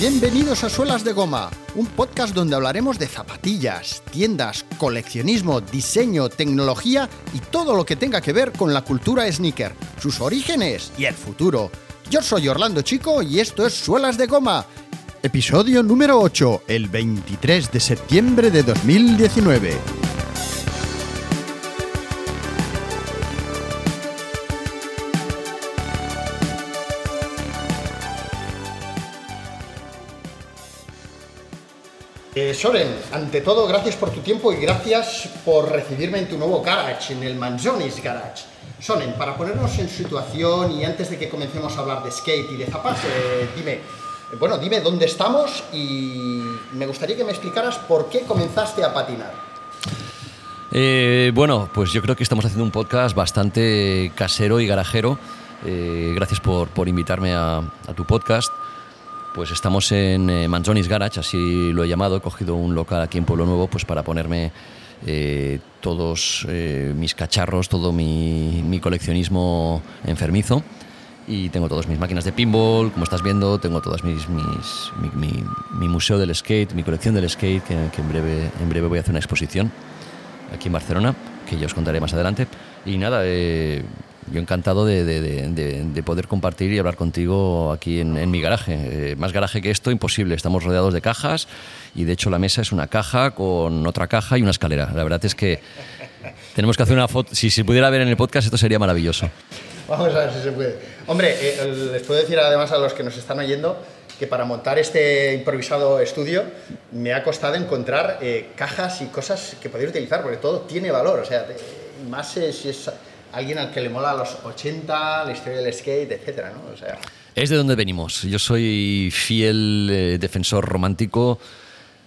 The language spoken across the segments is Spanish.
Bienvenidos a Suelas de Goma, un podcast donde hablaremos de zapatillas, tiendas, coleccionismo, diseño, tecnología y todo lo que tenga que ver con la cultura sneaker, sus orígenes y el futuro. Yo soy Orlando Chico y esto es Suelas de Goma, episodio número 8, el 23 de septiembre de 2019. Soren, ante todo, gracias por tu tiempo y gracias por recibirme en tu nuevo garage, en el Manzonis Garage. Soren, para ponernos en situación y antes de que comencemos a hablar de skate y de zapas, eh, dime, bueno, dime dónde estamos y me gustaría que me explicaras por qué comenzaste a patinar. Eh, bueno, pues yo creo que estamos haciendo un podcast bastante casero y garajero. Eh, gracias por, por invitarme a tu podcast. Pues estamos en eh, Manzonis Garage, así lo he llamado. He cogido un local aquí en Pueblo Nuevo pues para ponerme eh, todos eh, mis cacharros, todo mi, coleccionismo enfermizo. Y tengo todas mis máquinas de pinball, como estás viendo, tengo todas mis, mi, museo del skate, mi colección del skate, que, en, breve, en breve voy a hacer una exposición aquí en Barcelona, que ya os contaré más adelante. Y nada, yo encantado de, de- de- de- de poder compartir y hablar contigo aquí en, en mi garaje. Eh, más garaje que esto, imposible. Estamos rodeados de cajas y de hecho la mesa es una caja con otra caja y una escalera. La verdad es que tenemos que hacer una foto. Si se pudiera ver en el podcast, esto sería maravilloso. Vamos a ver si se puede. Hombre, eh, les puedo decir además a los que nos están oyendo que para montar este improvisado estudio me ha costado encontrar eh, cajas y cosas que poder utilizar, porque todo tiene valor. O sea, más si es alguien al que le mola los 80, la historia del skate, etcétera, ¿no? O sea, Es de donde venimos. Yo soy fiel eh, defensor romántico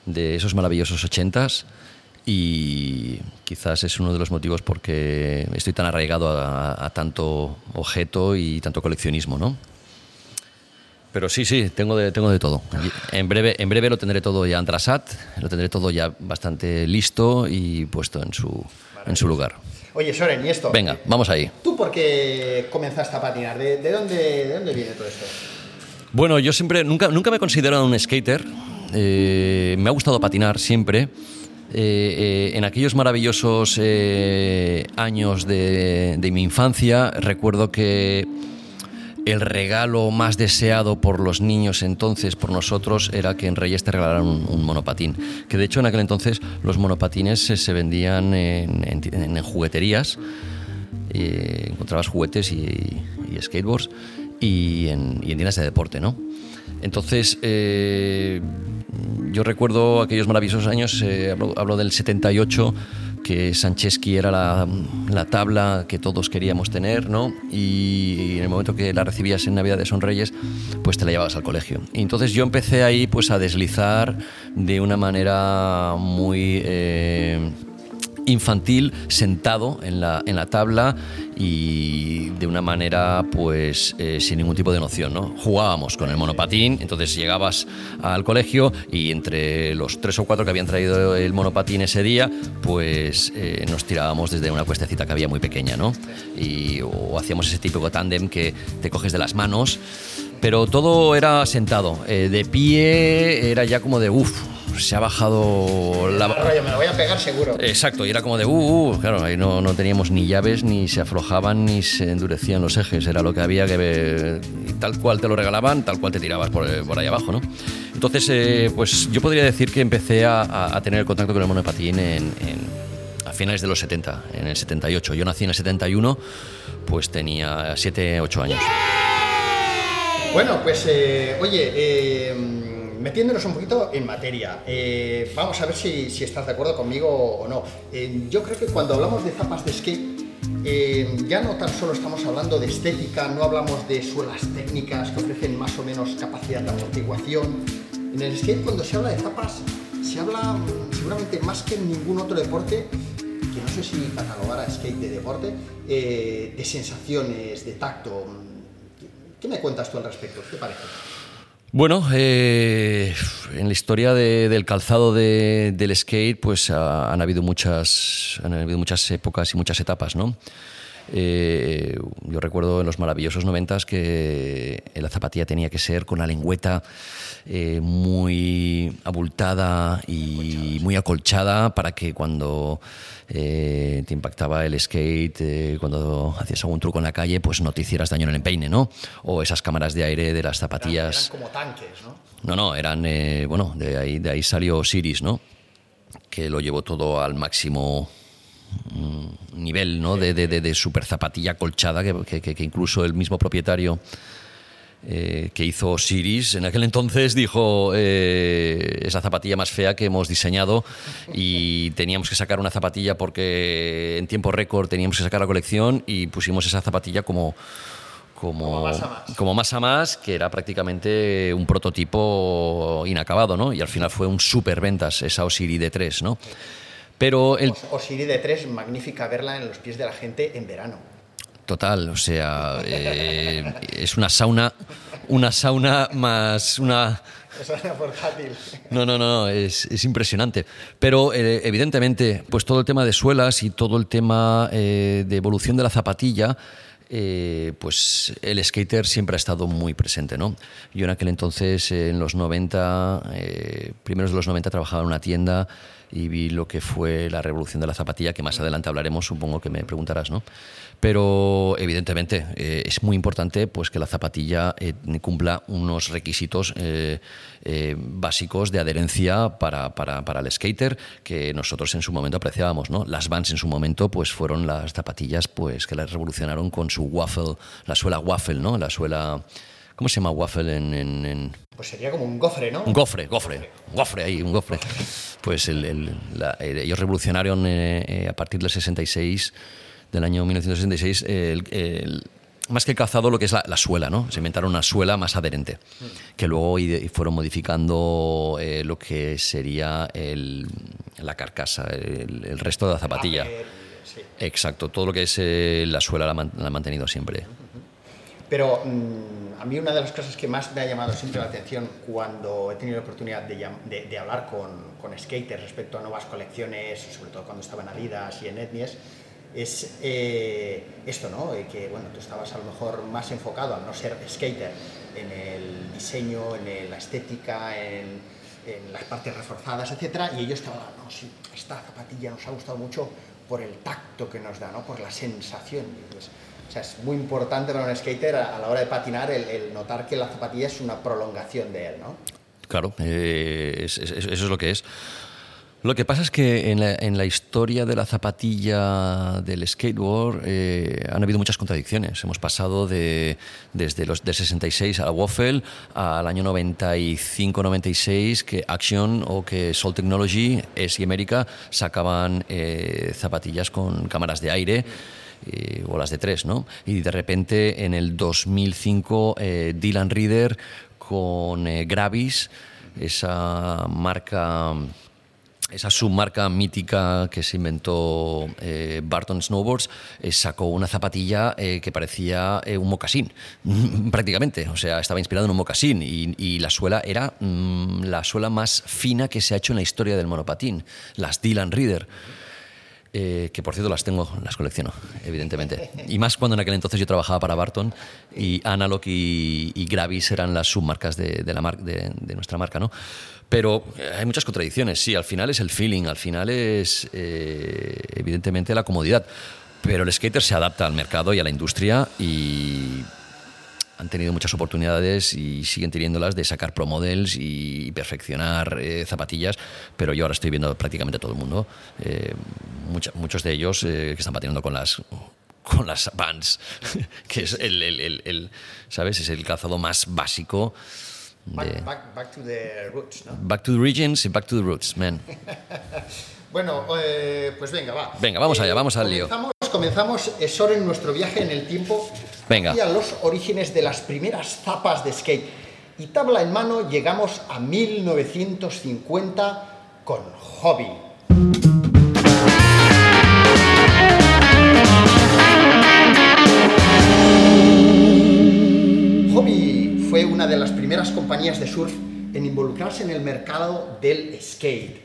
de esos maravillosos ochentas y quizás es uno de los motivos por que estoy tan arraigado a, a tanto objeto y tanto coleccionismo, ¿no? Pero sí, sí, tengo de, tengo de todo. En breve, en breve lo tendré todo ya antrasat, lo tendré todo ya bastante listo y puesto en su, en su lugar. Oye, Soren, ¿y esto? Venga, vamos ahí. ¿Tú por qué comenzaste a patinar? ¿De, de dónde, de dónde viene todo esto? Bueno, yo siempre, nunca, nunca me he considerado un skater. Eh, me ha gustado patinar siempre. Eh, eh, en aquellos maravillosos años de, de mi infancia, recuerdo que el regalo más deseado por los niños entonces, por nosotros, era que en Reyes te regalaran un, monopatín. Que de hecho en aquel entonces los monopatines se, se vendían en, jugueterías. Eh, encontrabas juguetes y, skateboards y en, y en tiendas de deporte, ¿no? Entonces, eh, yo recuerdo aquellos maravillosos años, eh, hablo, hablo del 78, que Sancheski era la, la tabla que todos queríamos tener, ¿no? Y, en el momento que la recibías en Navidad de Sonreyes, pues te la llevabas al colegio. Y entonces yo empecé ahí pues a deslizar de una manera muy... eh, infantil sentado en la, en la tabla y de una manera pues eh, sin ningún tipo de noción. ¿no? Jugábamos con el monopatín, entonces llegabas al colegio y entre los tres o cuatro que habían traído el monopatín ese día, pues eh, nos tirábamos desde una cuestecita que había muy pequeña, ¿no? Y, o hacíamos ese típico tándem que te coges de las manos, pero todo era sentado. Eh, de pie era ya como de, uff, se ha bajado la... Me lo voy a pegar seguro. Exacto, y era como de, uh, uh, claro, ahí no, no teníamos ni llaves, ni se aflojaban, ni se endurecían los ejes, era lo que había que ver, y tal cual te lo regalaban, tal cual te tirabas por, eh, por ahí abajo, ¿no? Entonces, eh, pues yo podría decir que empecé a, a- a tener el contacto con el monopatín en, en- a finales de los 70, en el 78. Yo nací en el 71, pues tenía 7, 8 años. Bueno, pues eh, oye, eh, metiéndonos un poquito en materia, eh, vamos a ver si, estás de acuerdo conmigo o no. Eh, yo creo que cuando hablamos de zapas de skate, eh, ya no tan solo estamos hablando de estética, no hablamos de suelas técnicas que ofrecen más o menos capacidad de amortiguación. En el skate cuando se habla de zapas, se habla mm, seguramente más que en ningún otro deporte, que no sé si catalogar a skate de deporte, eh, de sensaciones, de tacto. ¿Qué me cuentas tú al respecto? ¿Qué parece? Bueno, eh, en la historia de- del calzado de- del skate, pues ha- han habido muchas, han habido muchas épocas y muchas etapas, ¿no? Eh, yo recuerdo en los maravillosos noventas que la zapatilla tenía que ser con la lengüeta eh, muy abultada y muy acolchada para que cuando eh, te impactaba el skate, cuando hacías algún truco en la calle, pues no te hicieras daño en el empeine, ¿no? O esas cámaras de aire de las zapatillas. Eran, como tanques, ¿no? No, no, eran, bueno, de ahí, de ahí salió Siris, ¿no? Que lo llevó todo al máximo nivel ¿no? de, de, de, super zapatilla colchada que, que, incluso el mismo propietario eh, que hizo Siris en aquel entonces dijo eh, esa zapatilla más fea que hemos diseñado y teníamos que sacar una zapatilla porque en tiempo récord teníamos que sacar la colección y pusimos esa zapatilla como como, como, más. a más, que era prácticamente un prototipo inacabado, ¿no? Y al final fue un super ventas esa Osiris D3, ¿no? Pero el... De 3, magnífica verla en los pies de la gente en verano. Total, o sea, eh, es una sauna, una sauna más una... Sauna portátil. No, no, no, es, es impresionante. Pero eh, evidentemente, pues todo el tema de suelas y todo el tema eh, de evolución de la zapatilla, pues el skater siempre ha estado muy presente, ¿no? Yo en aquel entonces, en los 90, primeros de los 90, trabajaba en una tienda y vi lo que fue la revolución de la zapatilla, que más adelante hablaremos, supongo que me preguntarás, ¿no? Pero evidentemente eh, es muy importante pues, que la zapatilla eh, cumpla unos requisitos eh, básicos de adherencia para, para, para, el skater que nosotros en su momento apreciábamos. ¿no? Las Vans en su momento pues, fueron las zapatillas pues, que las revolucionaron con su waffle, la suela waffle, ¿no? la suela ¿Cómo se llama waffle en, Pues sería como un gofre, ¿no? Un gofre, gofre, gofre ahí, un gofre. Pues ellos revolucionaron eh, eh, a partir del 66, del año 1966, más que el calzado, lo que es la, suela, ¿no? Se inventaron una suela más adherente, que luego fueron modificando eh, lo que sería la carcasa, el, resto de la zapatilla. Exacto, todo lo que es la suela la, la, ha mantenido siempre. Pero mm, a mí una de las cosas que más me ha llamado siempre la atención cuando he tenido la oportunidad de, de, hablar con, con, skaters respecto a nuevas colecciones, sobre todo cuando estaba en Adidas y en Etnies, es eh, esto, ¿no? que bueno, tú estabas a lo mejor más enfocado, al no ser skater, en el diseño, en la estética, en, en las partes reforzadas, etc. Y ellos estaban, no, sí, esta zapatilla nos ha gustado mucho por el tacto que nos da, ¿no? por la sensación. Sea, es muy importante para un skater a, la hora de patinar el, notar que la zapatilla es una prolongación de él, ¿no? Claro, eh, eso es lo que es. Lo que pasa es que en la, historia de la zapatilla del skateboard eh, han habido muchas contradicciones. Hemos pasado de, desde los del 66 al Waffle al año 95-96 que Action o que Soul Technology, es y América sacaban eh, zapatillas con cámaras de aire. Eh, o las de tres, ¿no? Y de repente en el 2005 eh, Dylan Reader con eh, Gravis, esa marca esa submarca mítica que se inventó Barton Snowboards, sacó una zapatilla que parecía un mocasín, prácticamente. O sea, estaba inspirado en un mocasín y, la suela era mm, la suela más fina que se ha hecho en la historia del monopatín, las Dylan Reader. Eh, que por cierto las tengo, las colecciono, evidentemente. Y más cuando en aquel entonces yo trabajaba para Barton y Analog y, Gravis eran las submarcas de, la de, nuestra marca, ¿no? Pero eh, hay muchas contradicciones, sí, al final es el feeling, al final es eh, evidentemente la comodidad. Pero el skater se adapta al mercado y a la industria y han tenido muchas oportunidades y siguen teniéndolas de sacar pro models y perfeccionar eh, zapatillas, pero yo ahora estoy viendo prácticamente todo el mundo, eh, muchos de ellos eh, que están patinando con las con las Vans, que es el, el, el, ¿sabes? Es el calzado más básico. Back, back, to the roots, ¿no? Back to the regions y back to the roots, man. bueno, pues venga, va. Venga, vamos allá, vamos al lío. Comenzamos, en nuestro viaje en el tiempo Venga. a los orígenes de las primeras zapas de skate. Y tabla en mano llegamos a 1950 con Hobby. Hobby fue una de las primeras compañías de surf en involucrarse en el mercado del skate.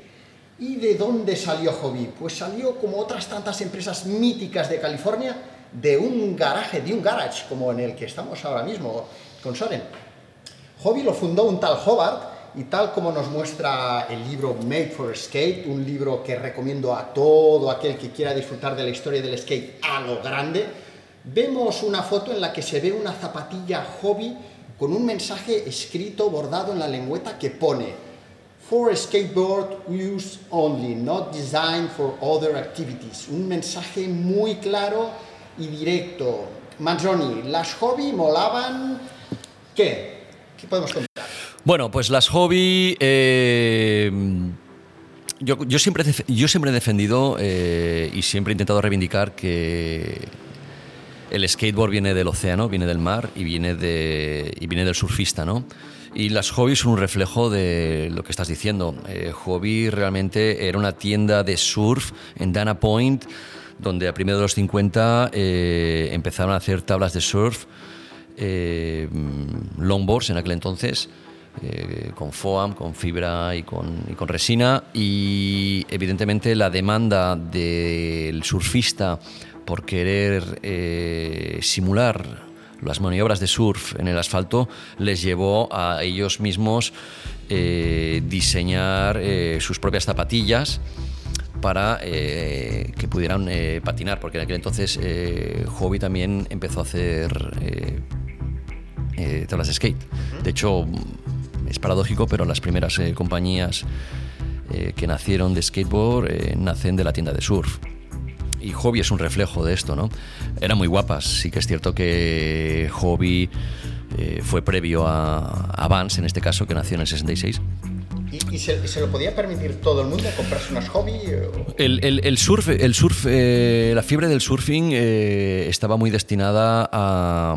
¿Y de dónde salió Hobby? Pues salió como otras tantas empresas míticas de California de un garaje, de un garage, como en el que estamos ahora mismo con Soren. Hobby lo fundó un tal Hobart y tal como nos muestra el libro Made for Skate, un libro que recomiendo a todo aquel que quiera disfrutar de la historia del skate a lo grande, vemos una foto en la que se ve una zapatilla hobby con un mensaje escrito bordado en la lengüeta que pone For skateboard use only, not designed for other activities. Un mensaje muy claro y directo. Manzoni, las hobby molaban. ¿Qué? ¿Qué podemos contar? Bueno, pues las hobby. Eh, yo, siempre, yo siempre he defendido eh, y siempre he intentado reivindicar que el skateboard viene del océano, viene del mar y viene, de, y viene del surfista, ¿no? Y las hobby son un reflejo de lo que estás diciendo. Eh, hobby realmente era una tienda de surf en Dana Point, donde a primeros de los 50 empezaron a hacer tablas de surf, longboards en aquel entonces. Eh, con FOAM, con fibra y con, resina. Y evidentemente la demanda del surfista por querer eh, simular las maniobras de surf en el asfalto les llevó a ellos mismos eh, diseñar sus propias zapatillas para que pudieran patinar, porque en aquel entonces Hobby también empezó a hacer tablas de skate. De hecho, es paradójico, pero las primeras eh, compañías eh, que nacieron de skateboard eh, nacen de la tienda de surf. Y Hobby es un reflejo de esto, ¿no? Eran muy guapas, sí que es cierto que Hobby fue previo a, a Vans, en este caso, que nació en el 66. ¿Y, se, lo podía permitir todo el mundo comprarse unas hobby? El, el, surf, el surf la fiebre del surfing estaba muy destinada a,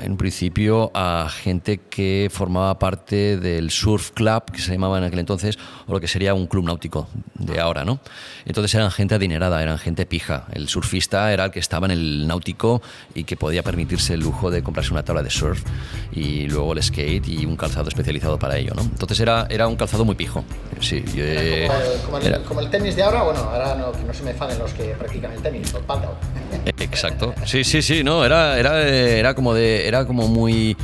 en principio a gente que formaba parte del surf club, que se llamaba en aquel entonces, o lo que sería un club náutico de ahora, ¿no? Entonces eran gente adinerada, eran gente pija. El surfista era el que estaba en el náutico y que podía permitirse el lujo de comprarse una tabla de surf y luego el skate y un calzado especializado para ello, ¿no? Entonces era, era un calzado muy pijo. Sí, eh, como, el, tenis de ahora, bueno, ahora no, no se me faden los que practican el tenis, el paddle. Exacto. Sí, sí, sí, no, era, era, era como de era como muy...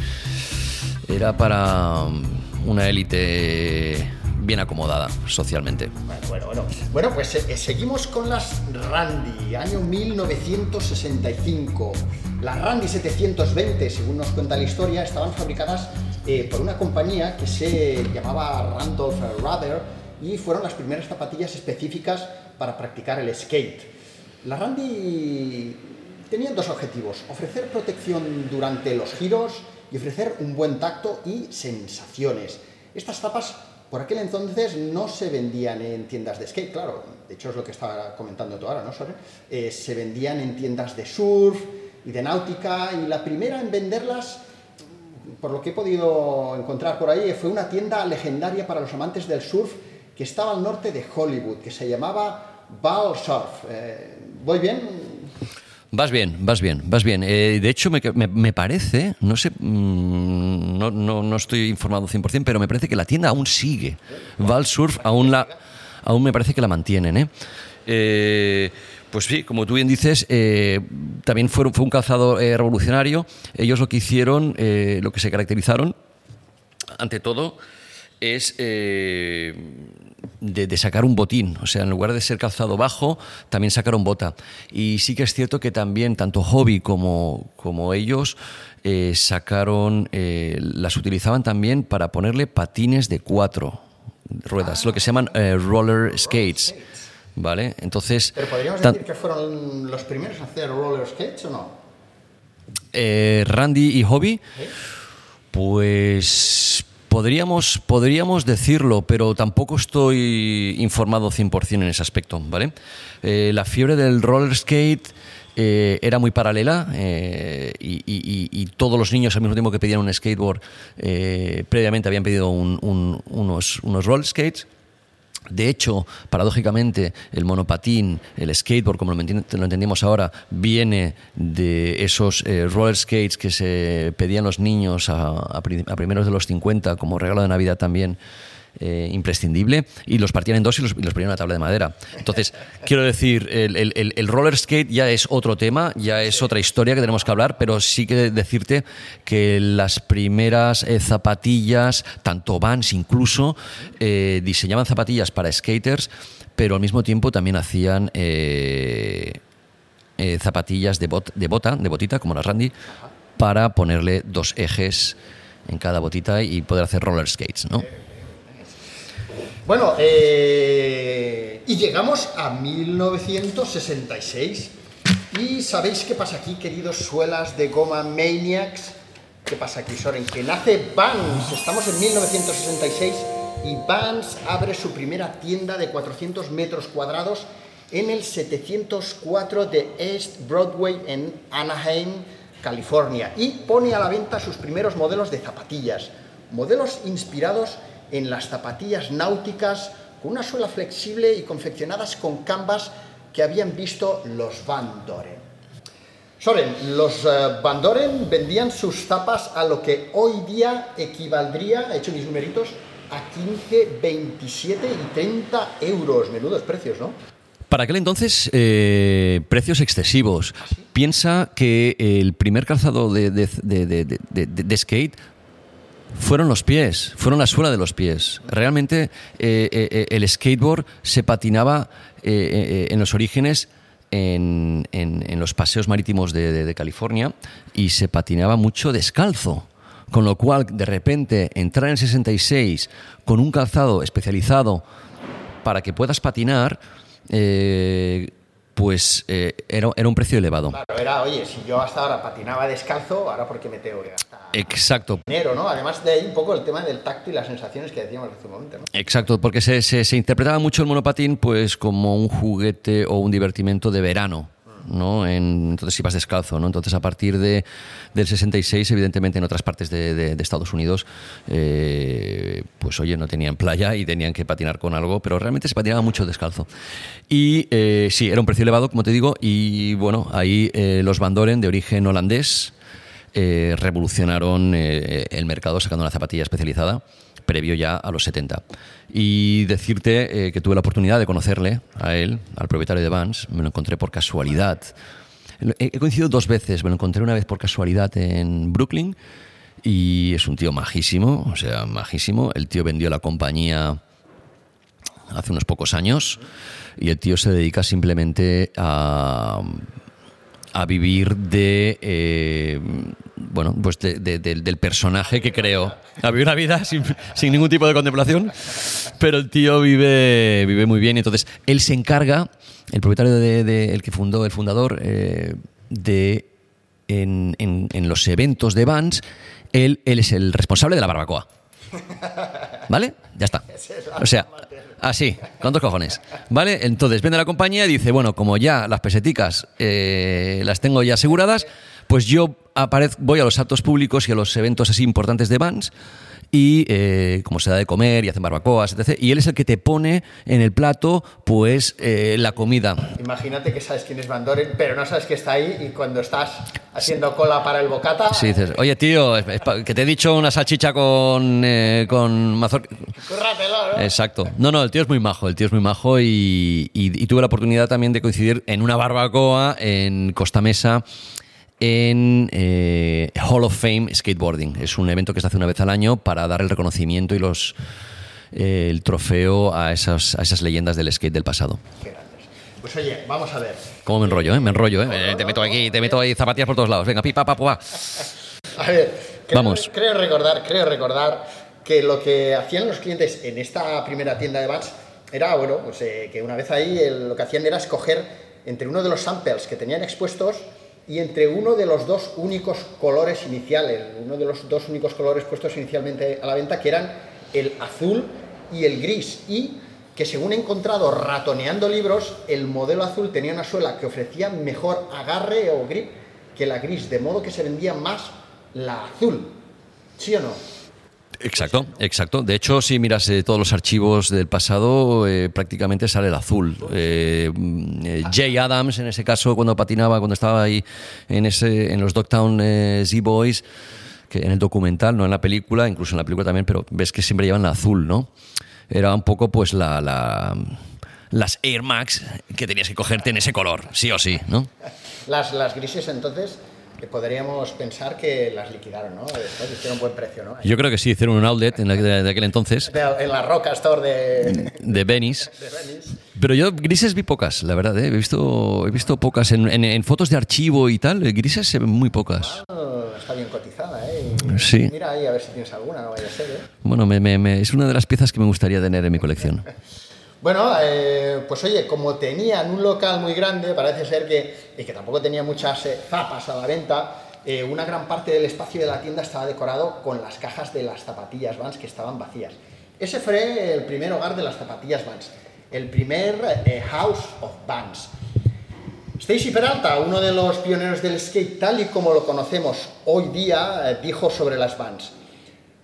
Era para una élite bien acomodada socialmente. Bueno, bueno, bueno. pues eh, seguimos con las Randy, año 1965. Las Randy 720, según nos cuenta la historia, estaban fabricadas eh, por una compañía que se llamaba Randolph Rudder y fueron las primeras zapatillas específicas para practicar el skate. Las Randy tenían dos objetivos, ofrecer protección durante los giros y ofrecer un buen tacto y sensaciones. Estas tapas por aquel entonces no se vendían en tiendas de skate, claro, de hecho es lo que estaba comentando tú ahora, ¿no? Eh, se vendían en tiendas de surf y de náutica y la primera en venderlas, por lo que he podido encontrar por ahí, fue una tienda legendaria para los amantes del surf que estaba al norte de Hollywood, que se llamaba Ball Surf. Eh, ¿Voy bien? Vas bien, vas bien, vas bien. Eh, de hecho, me, parece, no sé, mm, no, no, estoy informado 100%, pero me parece que la tienda aún sigue. Valsurf aún, la, aún me parece que la mantienen. ¿eh? eh pues sí, como tú bien dices, eh, también fue, fue un calzado revolucionario. Ellos lo que hicieron, lo que se caracterizaron, ante todo, es eh, de, sacar un botín. O sea, en lugar de ser calzado bajo, también sacaron bota. Y sí que es cierto que también, tanto Hobby como, como ellos, eh, sacaron, eh, las utilizaban también para ponerle patines de cuatro ruedas, lo que se llaman roller skates. ¿Vale? Entonces. Pero podríamos decir que fueron los primeros a hacer roller skates o no? Randy y Hobby. Pues Podríamos, podríamos decirlo, pero tampoco estoy informado 100% en ese aspecto, ¿vale? Eh, la fiebre del roller skate eh, era muy paralela eh, y, todos los niños al mismo tiempo que pedían un skateboard previamente habían pedido unos, unos roller skates de hecho, paradójicamente, el monopatín, el skateboard, como lo, entendemos ahora, viene de esos eh, roller skates que se pedían los niños a, primeros de los 50 como regalo de Navidad también eh, imprescindible y los partían en dos y los, ponían en una tabla de madera. Entonces, quiero decir, el, roller skate ya es otro tema, ya es otra historia que tenemos que hablar, pero sí que decirte que las primeras eh, zapatillas, tanto Vans incluso, eh, diseñaban zapatillas para skaters, pero al mismo tiempo también hacían zapatillas de, de bota, de botita, como la Randy, para ponerle dos ejes en cada botita y poder hacer roller skates, ¿no? Bueno, eh, y llegamos a 1966. ¿Y sabéis qué pasa aquí, queridos suelas de goma Maniacs? ¿Qué pasa aquí, Soren? Que nace Vans. Estamos en 1966 y Vans abre su primera tienda de 400 metros cuadrados en el 704 de East Broadway en Anaheim, California, y pone a la venta sus primeros modelos de zapatillas, modelos inspirados las zapatillas náuticas con una suela flexible y confeccionadas con canvas que habían visto los Van Doren. Soren, los eh, Van Doren vendían sus zapas a lo que hoy día equivaldría, he hecho mis numeritos, a 15, 27 y 30 euros. Menudos precios, ¿no? Para aquel entonces, eh, precios excesivos. Piensa que el primer calzado de, de skate fueron los pies, fueron la suela de los pies. Realmente eh, eh, eh, el skateboard se patinaba en los orígenes en, los paseos marítimos de, California y se patinaba mucho descalzo. Con lo cual, de repente, entrar en el 66 con un calzado especializado para que puedas patinar, pues eh, era, un precio elevado. Claro, era, oye, si yo hasta ahora patinaba descalzo, ahora ¿por qué me tengo Exacto. dinero, ¿no? Además de ahí un poco el tema del tacto y las sensaciones que decíamos hace un momento, ¿no? Exacto, porque se, se interpretaba mucho el monopatín pues como un juguete o un divertimento de verano ¿no? En, entonces ibas descalzo, ¿no? Entonces a partir de, del 66, evidentemente en otras partes de, Estados Unidos, eh, pues oye, no tenían playa y tenían que patinar con algo, pero realmente se patinaba mucho descalzo. Y eh, sí, era un precio elevado, como te digo, y bueno, ahí eh, los Bandoren de origen holandés revolucionaron el mercado sacando una zapatilla especializada previo ya a los 70. Y decirte eh, que tuve la oportunidad de conocerle a él, al propietario de Vans, me lo encontré por casualidad. He coincidido dos veces, me lo encontré una vez por casualidad en Brooklyn y es un tío majísimo, o sea, majísimo. El tío vendió la compañía hace unos pocos años y el tío se dedica simplemente a, a vivir de... Eh, bueno, pues del personaje que creó. Había una vida sin, ningún tipo de contemplación, pero el tío vive, vive muy bien. Entonces él se encarga, el propietario de, el que fundó, el fundador, eh, de en, en, los eventos de Vans, él, él es el responsable de la barbacoa. ¿Vale? Ya está. O sea, así, con dos cojones. ¿Vale? Entonces vende la compañía y dice, bueno, como ya las peseticas eh, las tengo ya aseguradas, pues yo voy a los actos públicos y a los eventos así importantes de Vans y eh, como se da de comer y hacen barbacoas, etc. Y él es el que te pone en el plato, pues, eh, la comida. Imagínate que sabes quién es Van Doren, pero no sabes que está ahí y cuando estás haciendo cola para el bocata... Sí, dices, oye, tío, que te he dicho una salchicha con, eh, con mazorca... ¿no? Exacto. No, no, el tío es muy majo, el tío es muy majo y, y tuve la oportunidad también de coincidir en una barbacoa en Costa Mesa en eh, Hall of Fame Skateboarding. Es un evento que se hace una vez al año para dar el reconocimiento y los eh, el trofeo a esas, a esas leyendas del skate del pasado. Pues oye, vamos a ver. ¿Cómo me enrollo, eh? Me enrollo, ¿eh? te meto aquí, te meto ahí zapatillas por todos lados. Venga, pipa, pa, pa. A ver, creo, vamos. Creo recordar, creo recordar que lo que hacían los clientes en esta primera tienda de Vans era, bueno, pues que una vez ahí lo que hacían era escoger entre uno de los samples que tenían expuestos y entre uno de los dos únicos colores iniciales, uno de los dos únicos colores puestos inicialmente a la venta, que eran el azul y el gris, y que según he encontrado ratoneando libros, el modelo azul tenía una suela que ofrecía mejor agarre o grip que la gris, de modo que se vendía más la azul. ¿Sí o no? Exacto, exacto. De hecho, si miras eh, todos los archivos del pasado, eh, prácticamente sale el azul. Eh, Jay Adams, en ese caso, cuando patinaba, cuando estaba ahí en, ese, en los Dogtown Z-Boys, que en el documental, no en la película, incluso en la película también, pero ves que siempre llevan la azul, ¿no? Era un poco pues la las Air Max que tenías que cogerte en ese color, sí o sí, ¿no? Las, las grises entonces que podríamos pensar que las liquidaron, ¿no? Después hicieron buen precio, ¿no? Yo creo que sí, hicieron un outlet en de, aquel entonces. en la Roca Store de... De Venice. Pero yo grises vi pocas, la verdad, ¿eh? he, visto, he visto pocas en, en, fotos de archivo y tal, grises se ven muy pocas. Ah, está bien cotizada, ¿eh? sí. Mira ahí a ver si tienes alguna, no vaya a ser, ¿eh? Bueno, me, me, es una de las piezas que me gustaría tener en mi colección. Bueno, eh, pues oye, como tenían un local muy grande, parece ser que, que tampoco tenía muchas eh, zapas a la venta, eh, una gran parte del espacio de la tienda estaba decorado con las cajas de las zapatillas Vans que estaban vacías. Ese fue el primer hogar de las zapatillas Vans, el primer House of Vans. Stacy Peralta, uno de los pioneros del skate tal y como lo conocemos hoy día, dijo sobre las Vans.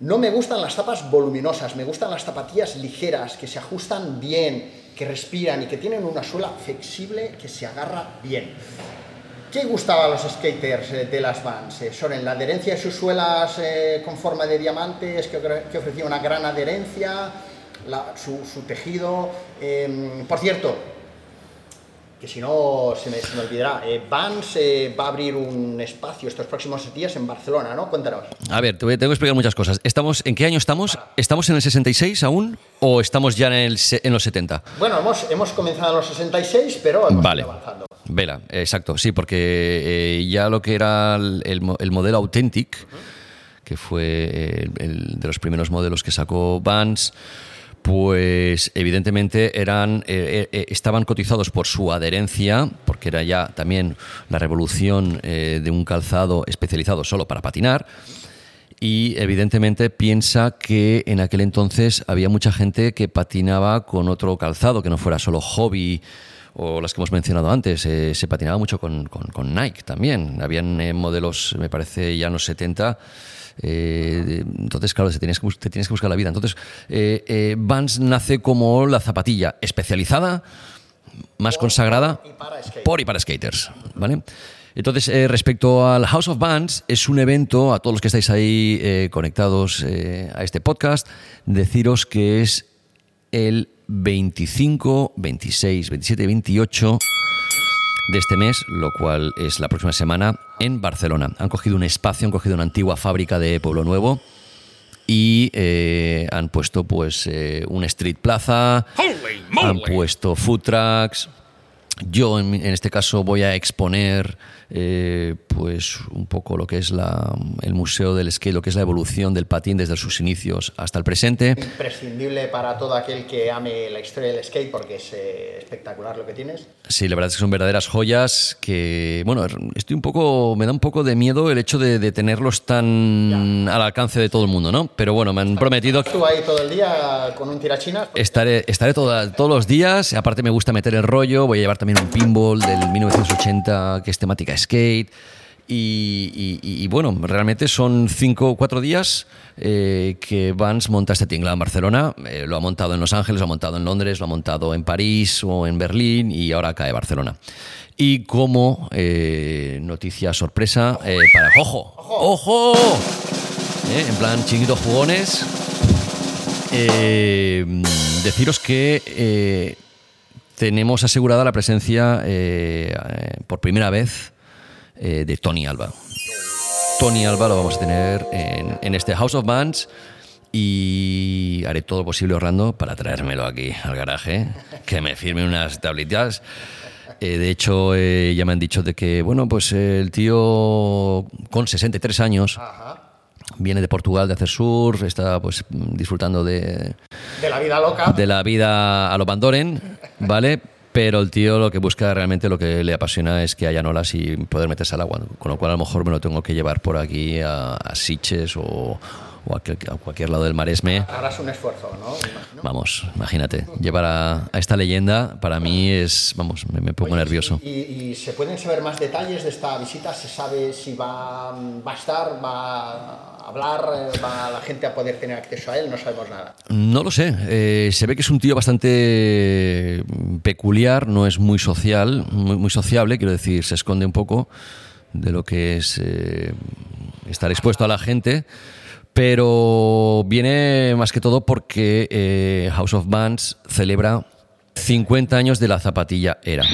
No me gustan las tapas voluminosas, me gustan las zapatillas ligeras, que se ajustan bien, que respiran y que tienen una suela flexible que se agarra bien. ¿Qué gustaba a los skaters eh, de las Vans? Eh, Soren, la adherencia de sus suelas eh, con forma de diamantes, que, ofrecía una gran adherencia, su, tejido. Em, por cierto, que si no se me, se me olvidará, eh, Vans eh, va a abrir un espacio estos próximos días en Barcelona, ¿no? Cuéntanos. A ver, te voy, tengo que explicar muchas cosas. Estamos, ¿En qué año estamos? ¿Estamos en el 66 aún o estamos ya en, el, en los 70? Bueno, hemos, hemos comenzado en los 66, pero hemos vale. avanzando. Vela, exacto, sí, porque eh, ya lo que era el, el, modelo Authentic, que fue el, de los primeros modelos que sacó Vans, pues evidentemente eran, eh, eh, estaban cotizados por su adherencia, porque era ya también la revolución eh, de un calzado especializado solo para patinar. Y evidentemente piensa que en aquel entonces había mucha gente que patinaba con otro calzado, que no fuera solo hobby o las que hemos mencionado antes. se patinaba mucho con, con, Nike también. Habían modelos, me parece, ya en los 70 eh, entonces, claro, te tienes, que, tienes que buscar la vida. Entonces, eh, eh, Vans nace como la zapatilla especializada, más consagrada por y para skaters. ¿vale? Entonces, respecto al House of Bands, es un evento, a todos los que estáis ahí conectados a este podcast, deciros que es el 25, 26, 27 28 de este mes, lo cual es la próxima semana, en Barcelona. Han cogido un espacio, han cogido una antigua fábrica de Pueblo Nuevo y eh, han puesto pues eh, un street plaza, han puesto food trucks. Yo en, en este caso voy a exponer eh, pues un poco lo que es la, el museo del skate, lo que es la evolución del patín desde sus inicios hasta el presente. Imprescindible para todo aquel que ame la historia del skate porque es eh, espectacular lo que tienes. Sí, la verdad es que son verdaderas joyas que, bueno, estoy un poco, me da un poco de miedo el hecho de, tenerlos tan al alcance de todo el mundo, ¿no? Pero bueno, me han prometido... ¿Tú ahí todo el día con un tirachinas? Estaré, estaré todos los días, aparte me gusta meter el rollo, voy a llevar también un pinball del 1980 que es temática skate. Y, bueno, realmente son cinco o cuatro días eh, que Vans monta este tinglado en Barcelona. Eh, lo ha montado en Los Ángeles, lo ha montado en Londres, lo ha montado en París o en Berlín y ahora cae Barcelona. Y como eh, noticia sorpresa para... ¡Ojo! ¡Ojo! en plan chinguitos jugones. deciros que tenemos asegurada la presencia por primera vez eh, de Tony Alba. Tony Alba lo vamos a tener en, este House of Bands y haré todo lo posible Orlando para traérmelo aquí al garaje, que me firme unas tablitas. Eh, de hecho, ya me han dicho de que, bueno, pues el tío con 63 años viene de Portugal de hacer surf, está pues disfrutando de... De la vida loca. De la vida a lo Bandoren, ¿vale? Pero el tío lo que busca realmente, lo que le apasiona es que haya olas y poder meterse al agua. Con lo cual a lo mejor me lo tengo que llevar por aquí a, a Siches o, o a, cualquier lado del Maresme. Harás un esfuerzo, ¿no? Vamos, imagínate. Llevar a, esta leyenda para mí es, vamos, me, pongo nervioso. Y, se pueden saber más detalles de esta visita? ¿Se sabe si va, va a estar, va a hablar, va la gente a poder tener acceso a él? No sabemos nada. No lo sé. Eh, se ve que es un tío bastante peculiar, no es muy social, muy, muy sociable, quiero decir, se esconde un poco de lo que es... Eh, estar expuesto a la gente, pero viene más que todo porque eh, House of Bands celebra 50 años de la zapatilla era.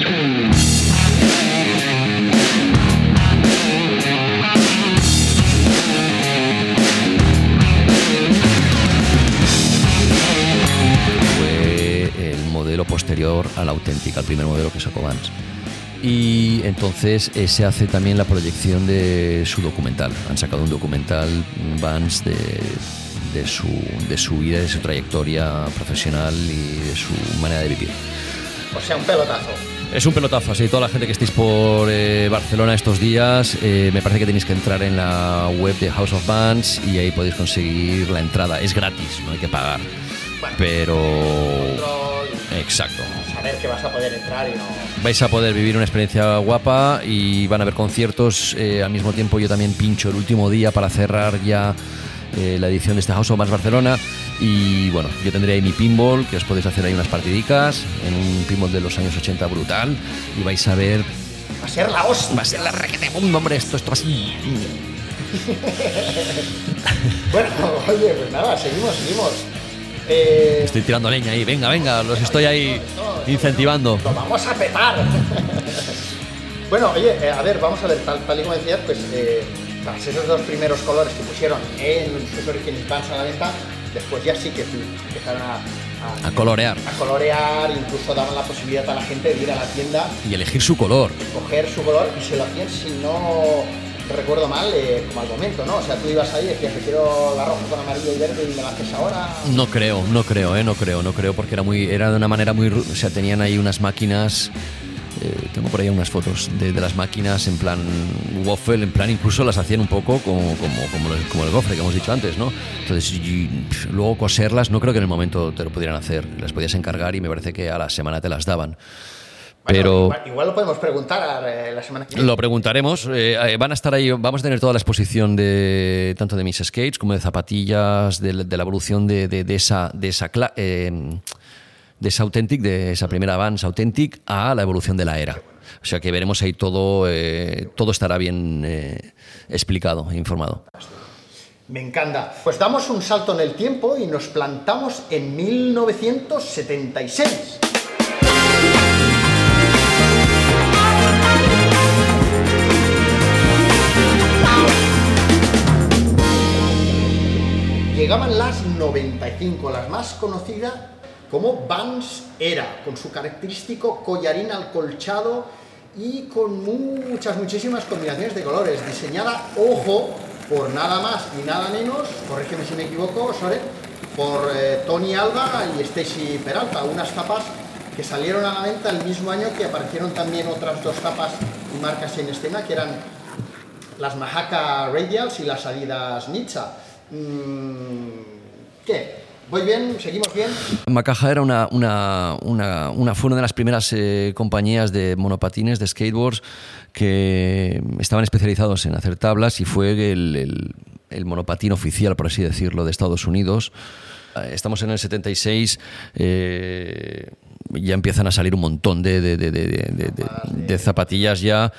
Fue el modelo posterior al auténtico, al primer modelo que sacó Vans. Y entonces eh, se hace también la proyección de su documental. Han sacado un documental Vans de, de su, de su vida, de su trayectoria profesional y de su manera de vivir. O sea, un pelotazo. Es un pelotazo, así toda la gente que estéis por eh, Barcelona estos días, eh, me parece que tenéis que entrar en la web de House of Bands y ahí podéis conseguir la entrada. Es gratis, no hay que pagar. Bueno, Pero... Exacto. saber que vas a poder entrar y no. Vais a poder vivir una experiencia guapa y van a haber conciertos. eh, al mismo tiempo yo también pincho el último día para cerrar ya eh, la edición de este House of Bands Barcelona. Y bueno, yo tendré ahí mi pinball, que os podéis hacer ahí unas partidicas, en un pinball de los años 80 brutal. Y vais a ver... Va a ser la hostia. Va a ser la raquete boom, hombre, esto, esto va así. Bueno, oye, pues nada, seguimos, seguimos. Eh, Estoy tirando leña ahí, venga, venga, los estoy ahí incentivando. Lo vamos a petar. bueno, oye, eh, a ver, vamos a ver, tal, tal y como decías, pues eh, tras esos dos primeros colores que pusieron en sus orígenes Vans a la venta, después ya sí que empezaron a, a- A colorear a colorear, incluso daban la posibilidad a la gente de ir a la tienda, y elegir su color. coger su color y se lo hacían, si no recuerdo mal, eh, como al momento, ¿no? O sea, tú ibas ahí y decías, "Te quiero la roja con amarillo y verde y me la haces ahora. No creo, no creo, eh, no creo, no creo, porque era muy, era de una manera muy, o sea, tenían ahí unas máquinas, eh, tengo por ahí unas fotos de, de las máquinas en plan waffle, en plan incluso las hacían un poco como, como, como, el, como el gofre que hemos dicho antes, ¿no? Entonces, y, luego coserlas, no creo que en el momento te lo pudieran hacer, las podías encargar y me parece que a la semana te las daban. Bueno, Pero igual, igual lo podemos preguntar eh, la semana que viene. lo preguntaremos. eh, eh, van a estar ahí, vamos a tener toda la exposición de tanto de mis skates como de zapatillas, de, la- de la evolución de, de- de esa, de esa, cla- eh, de esa Authentic, de esa primera Vans Authentic, a la evolución de la era. O sea que veremos ahí todo, eh, todo estará bien explicado e informado. Me encanta. Pues damos un salto en el tiempo y nos plantamos en 1976. Llegaban las 95, las más conocidas como Vans Era, con su característico collarín alcolchado y con muchas, muchísimas combinaciones de colores, diseñada, ojo, por nada más y nada menos, corrígeme si me equivoco, Soren, por eh, Tony Alba y Stacy Peralta, unas tapas que salieron a la venta el mismo año que aparecieron también otras dos tapas y marcas en escena, que eran las Mahaka Radials y las Adidas Nitsa. Mm, ¿Qué? ¿Voy bien? ¿Seguimos bien? Macaja era una, una, una, una- fue una de las primeras eh, compañías de monopatines, de skateboards, que estaban especializados en hacer tablas y fue el, el- el monopatín oficial, por así decirlo, de Estados Unidos. Eh, Estamos en el 76, eh, ya empiezan a salir un montón de, de- de- de- de- de- de zapatillas ya.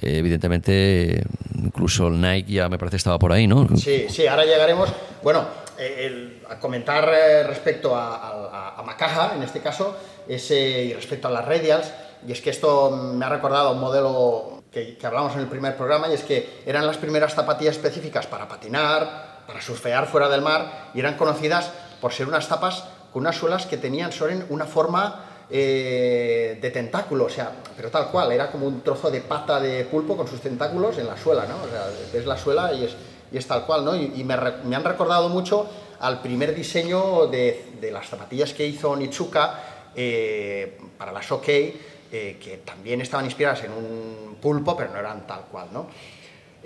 Eh, evidentemente, incluso el Nike ya me parece estaba por ahí, ¿no? Sí, sí, ahora llegaremos. Bueno, eh, a comentar eh, respecto a, Macaja, en este caso, ese, y respecto a las Radials, y es que esto me ha recordado un modelo que, que hablamos en el primer programa, y es que eran las primeras zapatillas específicas para patinar, para surfear fuera del mar, y eran conocidas por ser unas tapas con unas suelas que tenían, Soren, una forma eh, de tentáculo, o sea, pero tal cual, era como un trozo de pata de pulpo con sus tentáculos en la suela, ¿no? O sea, ves la suela y es, y es tal cual, ¿no? Y, me, han recordado mucho al primer diseño de, de las zapatillas que hizo Nitsuka eh, para las OK, eh, que también estaban inspiradas en un pulpo, pero no eran tal cual, ¿no?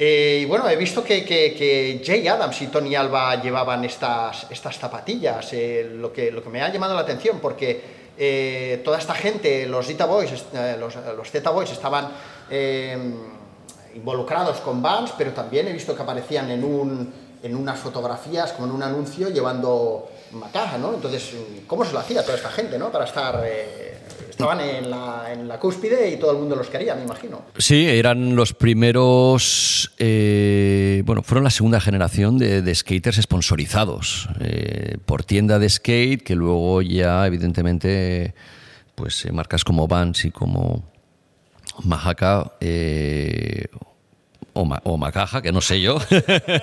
Y bueno, he visto que, que, Jay Adams y Tony Alba llevaban estas, estas zapatillas, lo, que, lo que me ha llamado la atención, porque eh, toda esta gente, los Zeta Boys, est- eh, los, Zeta Boys estaban eh, involucrados con Vans, pero también he visto que aparecían en, un, en unas fotografías, como en un anuncio, llevando Macaja, ¿no? Entonces, ¿cómo se lo hacía toda esta gente, ¿no? Para estar... eh, estaban en la, en la cúspide y todo el mundo los quería, me imagino. Sí, eran los primeros, eh, bueno, fueron la segunda generación de, skaters sponsorizados eh, por tienda de skate, que luego ya evidentemente, pues eh, marcas como Vans y como Mahaka eh, o, Ma- o Macaja, que no sé yo,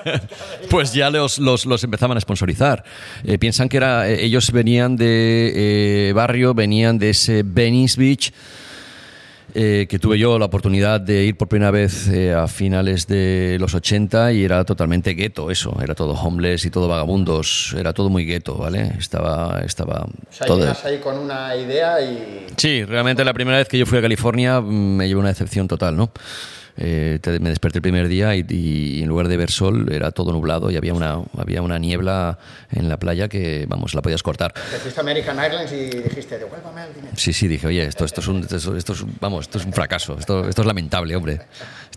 pues ya los, los, los empezaban a sponsorizar. Eh, piensan que era, eh, ellos venían de eh, barrio, venían de ese Venice Beach, eh, que tuve yo la oportunidad de ir por primera vez eh, a finales de los 80 y era totalmente gueto eso, era todo homeless y todo vagabundos, era todo muy gueto, ¿vale? Estaba, estaba O sea, todo... llegas ahí con una idea y... Sí, realmente la primera vez que yo fui a California mm, me llevó una decepción total, ¿no? Eh, te- me desperté el primer día y, y en lugar de ver sol era todo nublado y había una, había una niebla en la playa que, vamos, la podías cortar. Te fuiste a American Airlines y dijiste, devuélvame el dinero. Sí, sí, dije, oye, esto, esto, es, un, esto, esto es, vamos, esto es un fracaso, esto, esto es lamentable, hombre.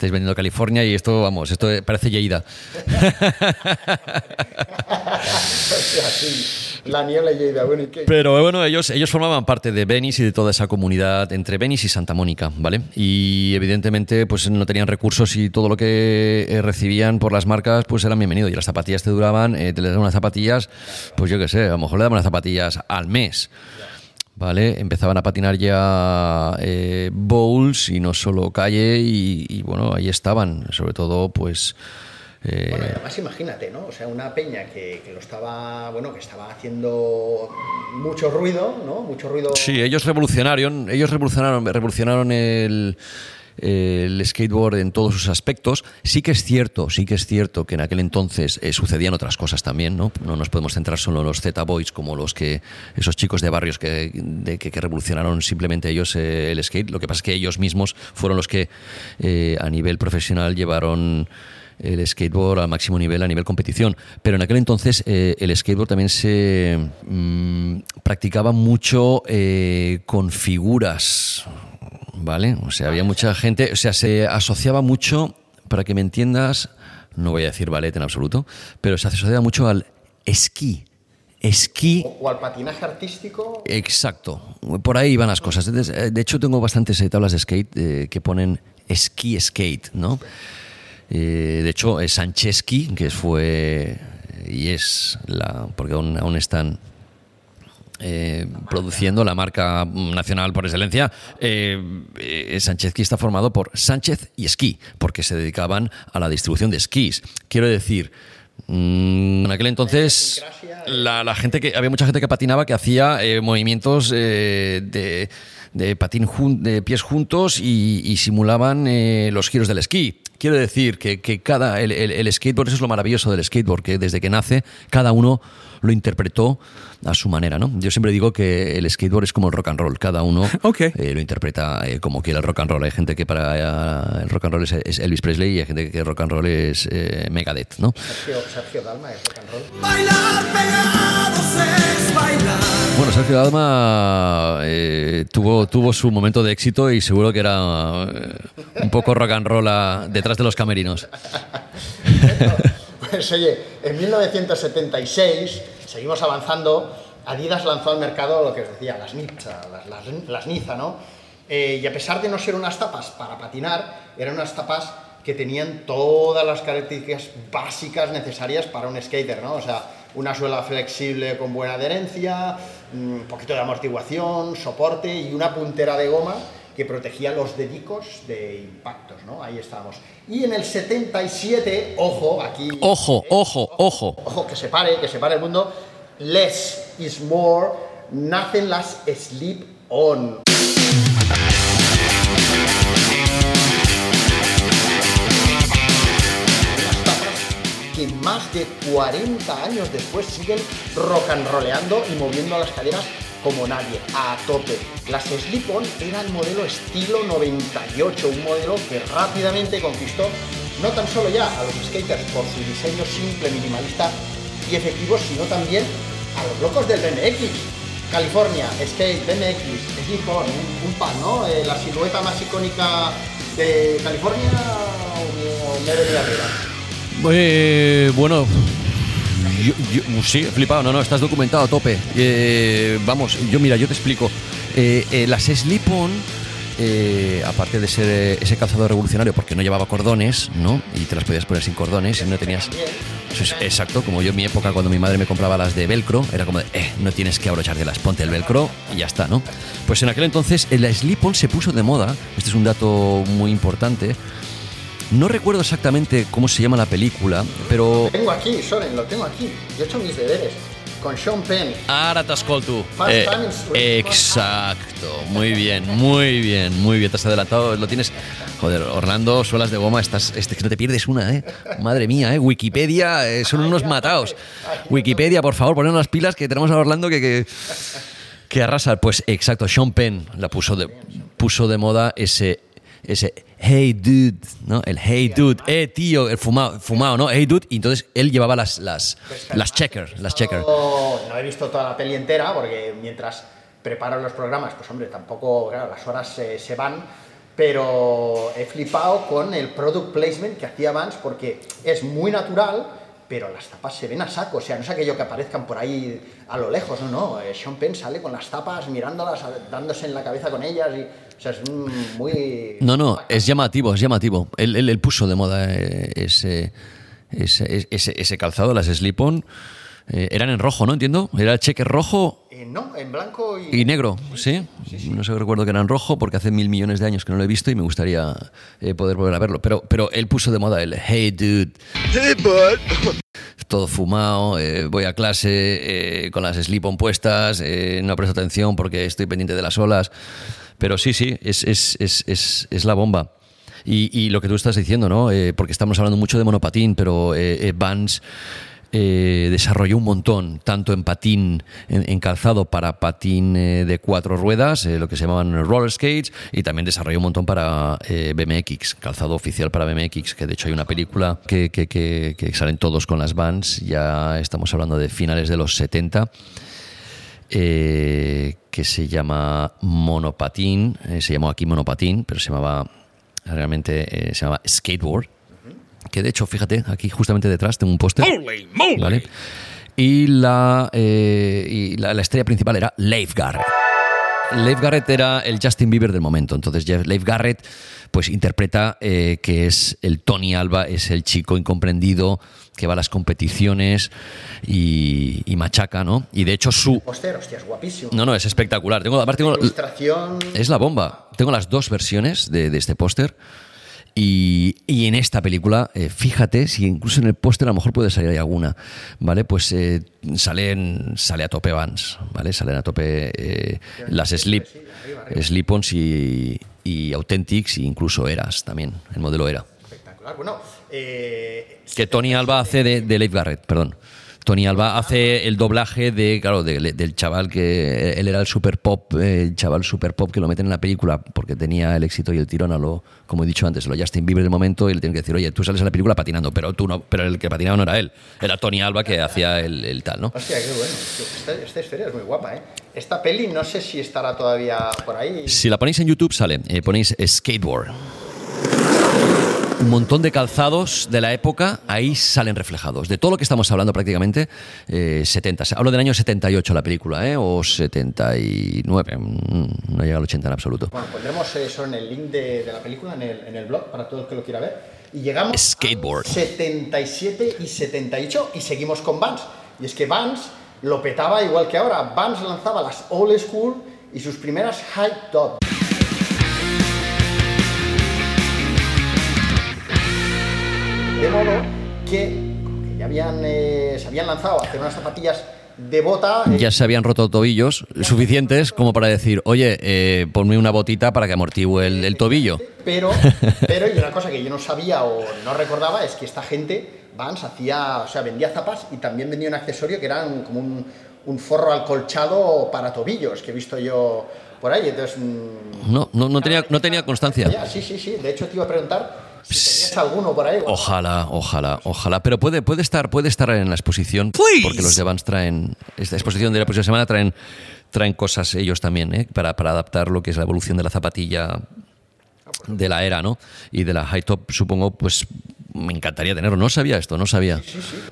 Estáis vendiendo California y esto, vamos, esto parece Lleida. La niebla yo idea, bueno, ¿y qué? Pero bueno, ellos, ellos formaban parte de Venice y de toda esa comunidad entre Venice y Santa Mónica, ¿vale? Y evidentemente pues no tenían recursos y todo lo que eh, recibían por las marcas pues eran bienvenido. Y las zapatillas te duraban, eh, te les daban unas zapatillas, pues yo qué sé, a lo mejor le daban unas zapatillas al mes. ¿Vale? Empezaban a patinar ya eh, bowls y no solo calle y, y, bueno, ahí estaban, sobre todo pues... eh, Bueno, además imagínate, ¿no? O sea, una peña que, que lo estaba, bueno, que estaba haciendo mucho ruido, ¿no? Mucho ruido. Sí, ellos revolucionaron, ellos revolucionaron, revolucionaron el, el skateboard en todos sus aspectos. Sí que es cierto, sí que es cierto que en aquel entonces eh, sucedían otras cosas también, ¿no? No nos podemos centrar solo en los Z Boys como los que esos chicos de barrios que, de- que, revolucionaron simplemente ellos eh, el skate. Lo que pasa es que ellos mismos fueron los que eh, a nivel profesional llevaron el skateboard al máximo nivel a nivel competición. Pero en aquel entonces eh, el skateboard también se mm, practicaba mucho eh, con figuras, ¿vale? O sea, había mucha gente, o sea, se asociaba mucho, para que me entiendas, no voy a decir ballet en absoluto, pero se asociaba mucho al esquí. Esquí O, o al patinaje artístico. Exacto, por ahí van las cosas. De hecho, tengo bastantes eh, tablas de skate eh, que ponen esquí skate, ¿no? Eh, de hecho, es Sancheski, que fue y es la. porque aún, aún están eh, produciendo la marca nacional por excelencia. Eh, eh, Sanchezki está formado por Sánchez y Esquí, porque se dedicaban a la distribución de esquís. Quiero decir. mm, En aquel entonces, la, gente que había mucha gente que patinaba que hacía eh, movimientos de, de patín jun- de pies juntos y, y simulaban eh, los giros del esquí. Quiero decir que, que cada el, el- el skateboard eso es lo maravilloso del skateboard que desde que nace cada uno lo interpretó a su manera, ¿no? Yo siempre digo que el skateboard es como el rock and roll, cada uno Ok. eh, lo interpreta eh, como quiere el rock and roll. Hay gente que para eh, el rock and roll es, es Elvis Presley y hay gente que el rock and roll es eh, Megadeth, ¿no? Sergio, Sergio Dalma es rock and roll. Bailar pegados es bailar. Bueno, Sergio Dalma eh, tuvo, tuvo su momento de éxito y seguro que era eh, un poco rock and roll a- detrás de los camerinos. Pues oye, en 1976, seguimos avanzando, Adidas lanzó al mercado lo que os decía, las Niza, las, las, las Niza, ¿no? Eh, y a pesar de no ser unas tapas para patinar, eran unas tapas que tenían todas las características básicas necesarias para un skater, ¿no? O sea, una suela flexible con buena adherencia, un poquito de amortiguación, soporte y una puntera de goma que protegía los dedicos de impactos, ¿no? Ahí estábamos. Y en el 77, ojo, aquí... Ojo, ojo, ojo. Ojo, que se pare, que se pare el mundo. Less is more. Nacen las Sleep On. Que más de 40 años después siguen rock and rolleando y moviendo las caderas como nadie, a tope. Las Slip-On era el modelo estilo 98, un modelo que rápidamente conquistó no tan solo ya a los skaters por su diseño simple, minimalista y efectivo, sino también a los locos del BMX. California, skate, BMX, Slip-On, un, pan, ¿no? Eh, la silueta más icónica de California o me he venido arriba. Eh, bueno, sí, flipado, no, no, estás documentado a tope. Eh, vamos, yo mira, yo te explico. Eh, eh, las slip-on, aparte de ser ese calzado revolucionario, porque no llevaba cordones, ¿no? Y te las podías poner sin cordones y no tenías... Es exacto, como yo en mi época cuando mi madre me compraba las de velcro, era como de, eh, no tienes que abrochártelas, ponte el velcro y ya está, ¿no? Pues en aquel entonces el slip-on se puso de moda, este es un dato muy importante. No recuerdo exactamente cómo se llama la película, pero... Tengo aquí, Soren, lo tengo aquí. Yo he hecho mis deberes. Con Sean Penn. Ara t'escolto. Fast Eh, exacto. Muy bien, muy bien, muy bien. Te has adelantado, lo tienes. Joder, Orlando, suelas de goma, estás, este, que no te pierdes una, ¿eh? Madre mía, ¿eh? Wikipedia, eh, son unos mataos. Wikipedia, por favor, poner las pilas que tenemos a Orlando que, que, que arrasa. Pues exacto, Sean Penn la puso de, puso de moda ese, ese hey dude, ¿no? El hey dude, eh tío, el fumado, fumado, ¿no? Hey dude, y entonces él llevaba las, las, las checkers, las checkers. No, he visto toda la peli entera porque mientras preparo los programas, pues hombre, tampoco, claro, las horas se, se van, pero he flipado con el product placement que hacía Vance porque es muy natural, pero las tapas se ven a saco, o sea, no es aquello que aparezcan por ahí a lo lejos, no, no, eh, Sean Penn sale con las tapas, mirándolas, dándose en la cabeza con ellas, y, o sea, es muy... No, no, es llamativo, es llamativo. Él, él- él puso de moda eh, ese, ese, ese, ese calzado, las slip-on. Eh, eran en rojo, ¿no? Entiendo. Era el cheque rojo Eh, no, en blanco y... y negro, ¿sí? No sé, recuerdo que eran rojo porque hace mil millones de años que no lo he visto y me gustaría eh, poder volver a verlo. Pero, pero él puso de moda el Hey Dude. Todo fumado, eh, voy a clase eh, con las slip-on puestas, eh, no presto atención porque estoy pendiente de las olas. Pero sí, sí, es, es, es, es, la bomba. Y, y lo que tú estás diciendo, ¿no? Eh, porque estamos hablando mucho de monopatín, pero eh, eh, Vans eh, desarrolló un montón, tanto en patín, en, calzado para patín eh, de cuatro ruedas, lo que se llamaban roller skates, y también desarrolló un montón para BMX, calzado oficial para BMX, que de hecho hay una película que, que, que- que salen todos con las Vans, ya estamos hablando de finales de los 70 eh, que se llama Monopatín, eh, se llamó aquí Monopatín, pero se llamaba realmente eh, se llamaba Skateboard, que de hecho, fíjate, aquí justamente detrás tengo un póster. ¿vale? Y, la, y la, la estrella principal era Leif Garrett. Leif Garrett era el Justin Bieber del momento. Entonces, Leif Garrett pues interpreta eh, que es el Tony Alba, es el chico incomprendido que va a las competiciones y, y machaca, ¿no? Y de hecho su... Póster, hostia, es guapísimo. No, no, es espectacular. Tengo, aparte tengo, Ilustración... es la bomba. Tengo las dos versiones de, de este póster. Y, y en esta película, eh, fíjate, si incluso en el póster a lo mejor puede salir alguna, ¿vale? Pues eh, salen, sale a tope Vans, ¿vale? Salen a tope eh, las slip, slip-ons y, y Authentics e incluso Eras también, el modelo Era. Espectacular. Bueno, eh, Que Tony Alba hace de, de Leif Garrett, perdón. Tony Alba hace el doblaje de, claro, de- del chaval que él era el super pop, eh, el chaval super pop que lo meten en la película porque tenía el éxito y el tirón a lo, como he dicho antes, lo Justin Bieber del momento y le tienen que decir, oye, tú sales en la película patinando, pero tú no, pero el que patinaba no era él, era Tony Alba que hacía el, el tal, ¿no? hostia, qué bueno. Esta, esta historia es muy guapa, ¿eh? Esta peli no sé si estará todavía por ahí. Si la ponéis en YouTube sale, eh, ponéis skateboard. Un montón de calzados de la época ahí salen reflejados. De todo lo que estamos hablando prácticamente, eh, 70. Hablo del año 78 la película, ¿eh? O 79. mm, No llega al 80 en absoluto. Bueno, pondremos eso en el link de, de la película, en el, en el blog, para todo el que lo quiera ver. Y llegamos Skateboard. a 77 y 78 y seguimos con Vans. Y es que Vans lo petaba igual que ahora. Vans lanzaba las Old School y sus primeras High Top. De modo que, ya habían, eh, se habían lanzado a hacer unas zapatillas de bota. eh, Ya se habían roto tobillos suficientes como para decir, oye, eh, ponme una botita para que amortigue el, el tobillo. Pero, pero y una cosa que yo no sabía o no recordaba es que esta gente, Vans, hacía, o sea, vendía zapas y también vendía un accesorio que era un- como un, un forro alcolchado para tobillos, que he visto yo por ahí. Entonces, mm, No, no, no tenía, no tenía constancia. sí, sí, sí. De hecho, te iba a preguntar si tenías alguno por ahí. Ojalá, ojalá, ojalá. Pero puede, puede, estar, puede estar en la exposición. Porque los de Vans traen. Esta exposición de la próxima semana traen, traen cosas ellos también, ¿eh? para, para adaptar lo que es la evolución de la zapatilla de la era, ¿no? Y de la high top, supongo, pues me encantaría tenerlo. No sabía esto, no sabía.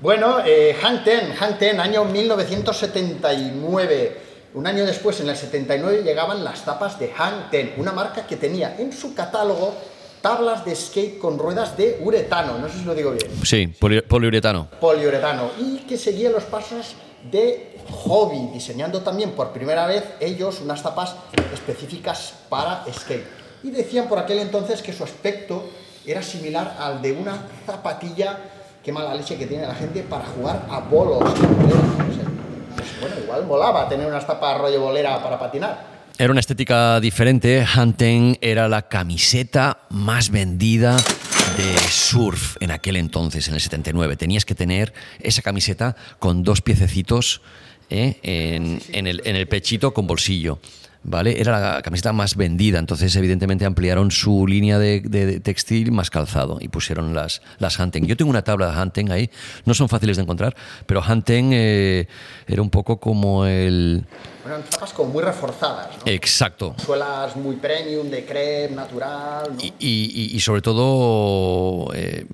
Bueno, eh, Hang Ten, Hang Ten, año 1979. Un año después, en el 79, llegaban las tapas de Hang Ten, una marca que tenía en su catálogo tablas de skate con ruedas de uretano, no sé si lo digo bien, Sí, poli- poliuretano. poliuretano, y que seguía los pasos de Hobby, diseñando también por primera vez ellos unas tapas específicas para skate. Y decían por aquel entonces que su aspecto era similar al de una zapatilla, qué mala leche que tiene la gente, para jugar a bolos. Pues bueno, igual molaba tener unas tapas rollo bolera para patinar. Era una estética diferente. Hanten era la camiseta más vendida de surf en aquel entonces, en el 79. Tenías que tener esa camiseta con dos piececitos ¿eh? en, el, pechito con bolsillo. ¿Vale? Era la camiseta más vendida, entonces evidentemente ampliaron su línea de, textil más calzado y pusieron las, las Hanten. Yo tengo una tabla de Hanten ahí, no son fáciles de encontrar, pero Hanten eh, era un poco como el... Eran tapas como muy reforzadas, ¿no? Exacto, Suelas muy premium, de crepe, natural, ¿no? Y, y- y sobre todo, eh,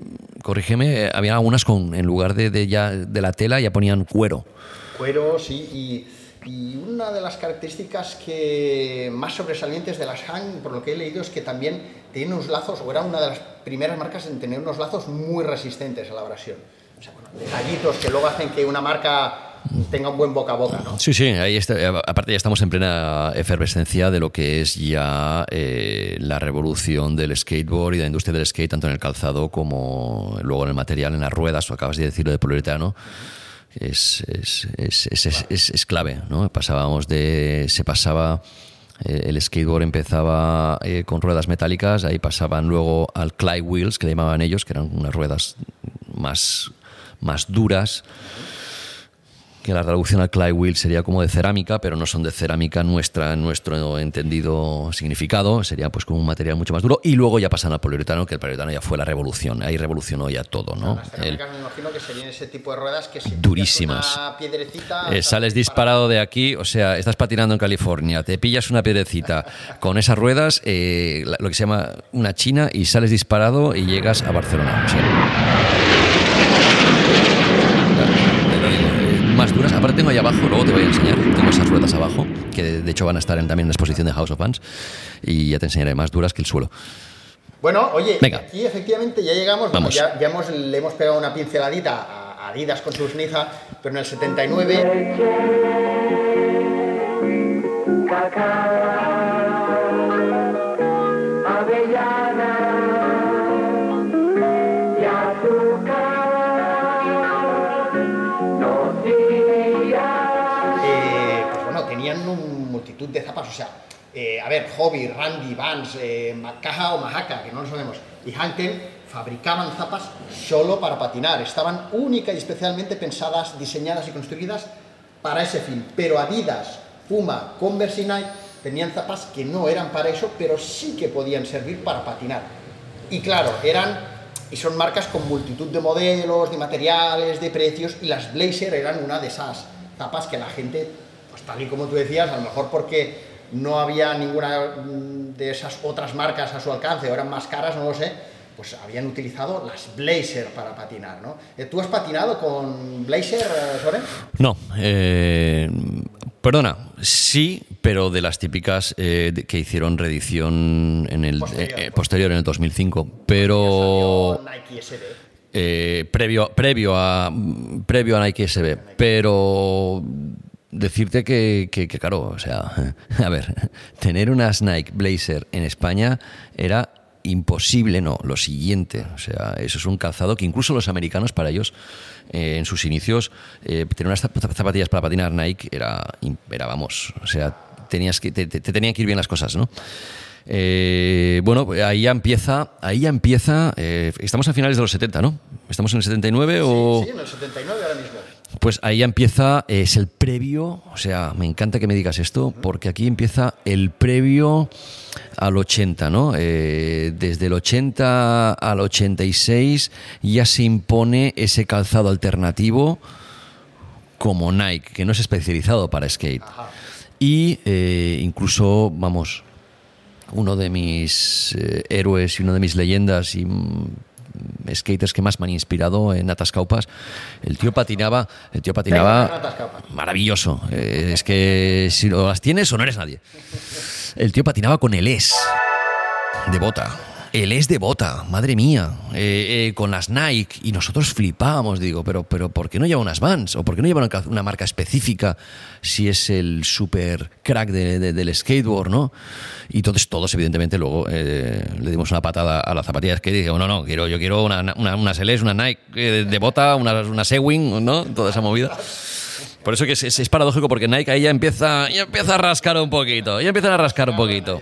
corrígeme, había algunas con, en lugar de, de ya, de la tela, ya ponían cuero. cuero, sí, y, y una de las características que más sobresalientes de las Han, por lo que he leído, es que también tienen unos lazos, o era una de las primeras marcas en tener unos lazos muy resistentes a la abrasión. O sea, bueno, detallitos que luego hacen que una marca tenga un buen boca a boca, ¿no? Sí, sí, ahí está, eh, aparte ya estamos en plena efervescencia de lo que es ya eh, la revolución del skateboard y de la industria del skate, tanto en el calzado como luego en el material, en las ruedas, o acabas de decirlo de poliuretano. Es, es, es, es, clave, ¿no? Pasábamos de. Se pasaba. eh, El skateboard empezaba eh, con ruedas metálicas, ahí pasaban luego al Clyde Wheels, que le llamaban ellos, que eran unas ruedas más, más duras, que la traducción al Clyde Wheel sería como de cerámica, pero no son de cerámica nuestra, nuestro entendido significado, sería pues como un material mucho más duro, y luego ya pasan al poliuretano, que el poliuretano ya fue la revolución, ahí revolucionó ya todo, ¿no? Las El- me imagino que serían ese tipo de ruedas que si Durísimas. una piedrecita... Eh, sales disparado de aquí, o sea, estás patinando en California, te pillas una piedrecita con esas ruedas, eh, lo que se llama una china, y sales disparado y llegas a Barcelona. O sea, te lo digo, eh, más duras. Aparte tengo ahí abajo, luego te voy a enseñar, tengo esas ruedas abajo, que de, de hecho van a estar en- también en la exposición de House of Fans, y ya te enseñaré más duras que el suelo. Bueno, oye, Venga. aquí efectivamente ya llegamos, Vamos. ya, ya hemos, le hemos pegado una pinceladita a Adidas con sus Niza, pero en el 79 eh, a ver, Hobby, Randy, Vans, eh, Macaja o Mahaca, que no lo sabemos, y Hanken fabricaban zapas solo para patinar, estaban única y especialmente pensadas, diseñadas y construidas para ese fin, pero Adidas, Puma, Converse y Nike tenían zapas que no eran para eso, pero sí que podían servir para patinar. Y claro, eran y son marcas con multitud de modelos, de materiales, de precios, y las Blazer eran una de esas zapas que la gente, pues tal y como tú decías, a lo mejor porque no había ninguna mm, de esas otras marcas a su alcance, o eran más caras, no lo sé, pues habían utilizado las Blazer para patinar, ¿no? Eh, ¿Tú has patinado con Blazer, eh, Soren? No, eh, perdona, sí, pero de las típicas eh, que hicieron reedición en el Posterior. eh, posterior en el 2005, pero Nike eh, previo previo a previo a Nike SB, pero decirte que, que, que, claro, o sea, a ver, tener unas Nike Blazer en España era imposible, no, lo siguiente, o sea, eso es un calzado que incluso los americanos para ellos eh, en sus inicios eh, tener unas zap- zapatillas para patinar Nike era, era vamos, o sea, tenías que te, te- te tenían que ir bien las cosas, ¿no? Eh, bueno, ahí ya empieza, ahí ya empieza, eh, estamos a finales de los 70, ¿no? ¿Estamos en el 79 o...? Sí, en el 79 ahora mismo. Pues ahí empieza, eh, es el previo, o sea, me encanta que me digas esto, porque aquí empieza el previo al 80, ¿no? Eh, desde el 80 al 86 ya se impone ese calzado alternativo como Nike, que no es especializado para skate. Y eh, incluso, vamos, uno de mis eh, héroes y una de mis leyendas y mm, skaters que más me han inspirado en Atascaupas. El tío patinaba, el tío patinaba maravilloso. Eh, es que si lo las tienes o no eres nadie. El tío patinaba con el es de bota. El es de bota, madre mía, eh, eh, con las Nike y nosotros flipábamos, digo, pero, pero ¿por qué no lleva unas Vans? ¿O por qué no lleva una, ca- una marca específica si es el super crack de- de- del skateboard, no? Y entonces todos, evidentemente, luego eh, le dimos una patada a la zapatilla de y dije, no, no, quiero, yo quiero una, una, unas una Nike eh, de, de bota, una, una Sewing, ¿no? Toda esa movida. Por eso que es, es- es paradójico porque Nike ahí ya empieza, ya empieza a rascar un poquito, ya empiezan a rascar un poquito.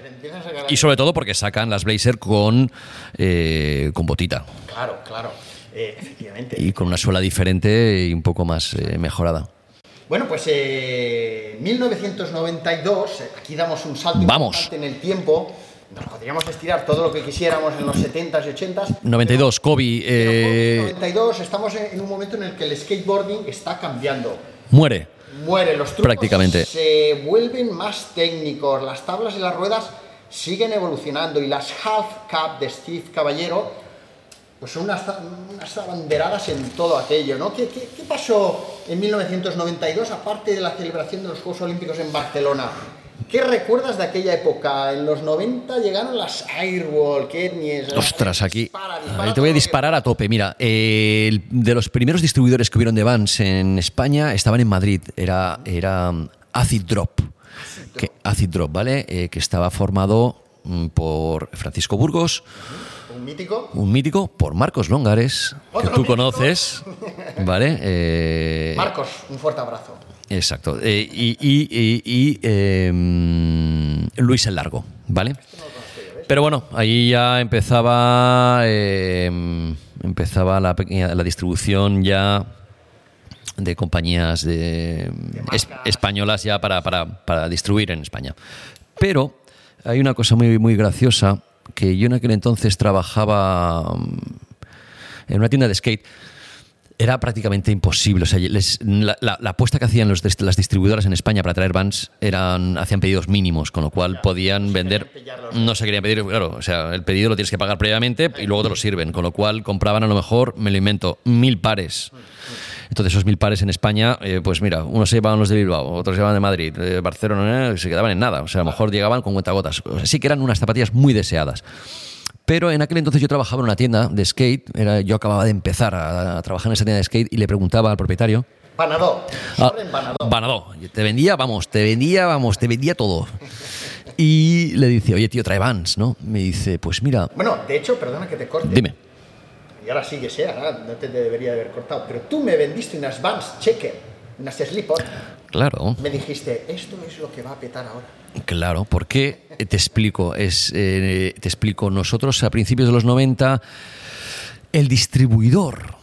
Y sobre todo porque sacan las Blazer con, eh, con botita Claro, claro. Eh, efectivamente. y con una suela diferente y un poco más eh, mejorada. Bueno, pues eh, 1992, eh, aquí damos un salto Vamos. en el tiempo. Nos podríamos estirar todo lo que quisiéramos en los 70s y 80s. 92, Kobe Pero eh, 92 estamos en en un momento en el que el skateboarding está cambiando. Muere. Muere, los trucos Prácticamente. se vuelven más técnicos, las tablas y las ruedas siguen evolucionando y las half cap de Steve Caballero pues son unas, unas abanderadas en todo aquello, ¿no? ¿Qué, qué, qué pasó en 1992 aparte de la celebración de los Juegos Olímpicos en Barcelona? ¿Qué recuerdas de aquella época? En los 90 llegaron las Airwall, Ketnies... Ostras, aquí dispara, dispara ahí te voy a que- disparar a tope. Mira, eh, de los primeros distribuidores que hubieron de Vans en España estaban en Madrid. Era, era um, Acid Drop. Que, Acid Drop, ¿vale? Eh, que estaba formado mm, por Francisco Burgos, Un mítico. un mítico, por Marcos Longares, que tú mítico. conoces, ¿vale? Eh, Marcos, un fuerte abrazo. Exacto. Eh, y y- y- y, eh, Luis el Largo, ¿vale? Pero bueno, ahí ya empezaba eh, empezaba la, la distribución ya de compañías de, es- españolas ya para, para- para distribuir en España. Pero hay una cosa muy, muy graciosa que yo en aquel entonces trabajaba mm, en una tienda de skate era prácticamente imposible. O sea, les- la, la- la apuesta que hacían los, las distribuidoras en España para traer vans eran, hacían pedidos mínimos, con lo cual podían vender. No se querían pedir, claro. O sea, el pedido lo tienes que pagar previamente y luego te lo sirven. Con lo cual compraban a lo mejor, me lo invento, mil pares. Entonces, esos mil pares en España, eh, pues mira, unos se llevaban los de Bilbao, otros se llevaban de Madrid, de Barcelona, eh, se quedaban en nada. O sea, a lo mejor llegaban con cuentagotas. O sea, sí que eran unas zapatillas muy deseadas. Pero en aquel entonces yo trabajaba en una tienda de skate, era, yo acababa de empezar a, a trabajar en esa tienda de skate y le preguntaba al propietario, Banadó. ah, Banadó. Te vendía, vamos, te vendía, vamos, te vendía todo. Y le dice, oye tío, trae Vans, ¿no? Me dice, pues mira, Bueno, de hecho, perdona que te corte. dime. Y ahora sí que sea, ¿no? no te debería haber cortado. Pero tú me vendiste unas Vans Checker, unas Slip-On. Claro, Me dijiste, esto es lo que va a petar ahora. Claro, porque te explico, es, eh, te explico, nosotros a principios de los 90, el distribuidor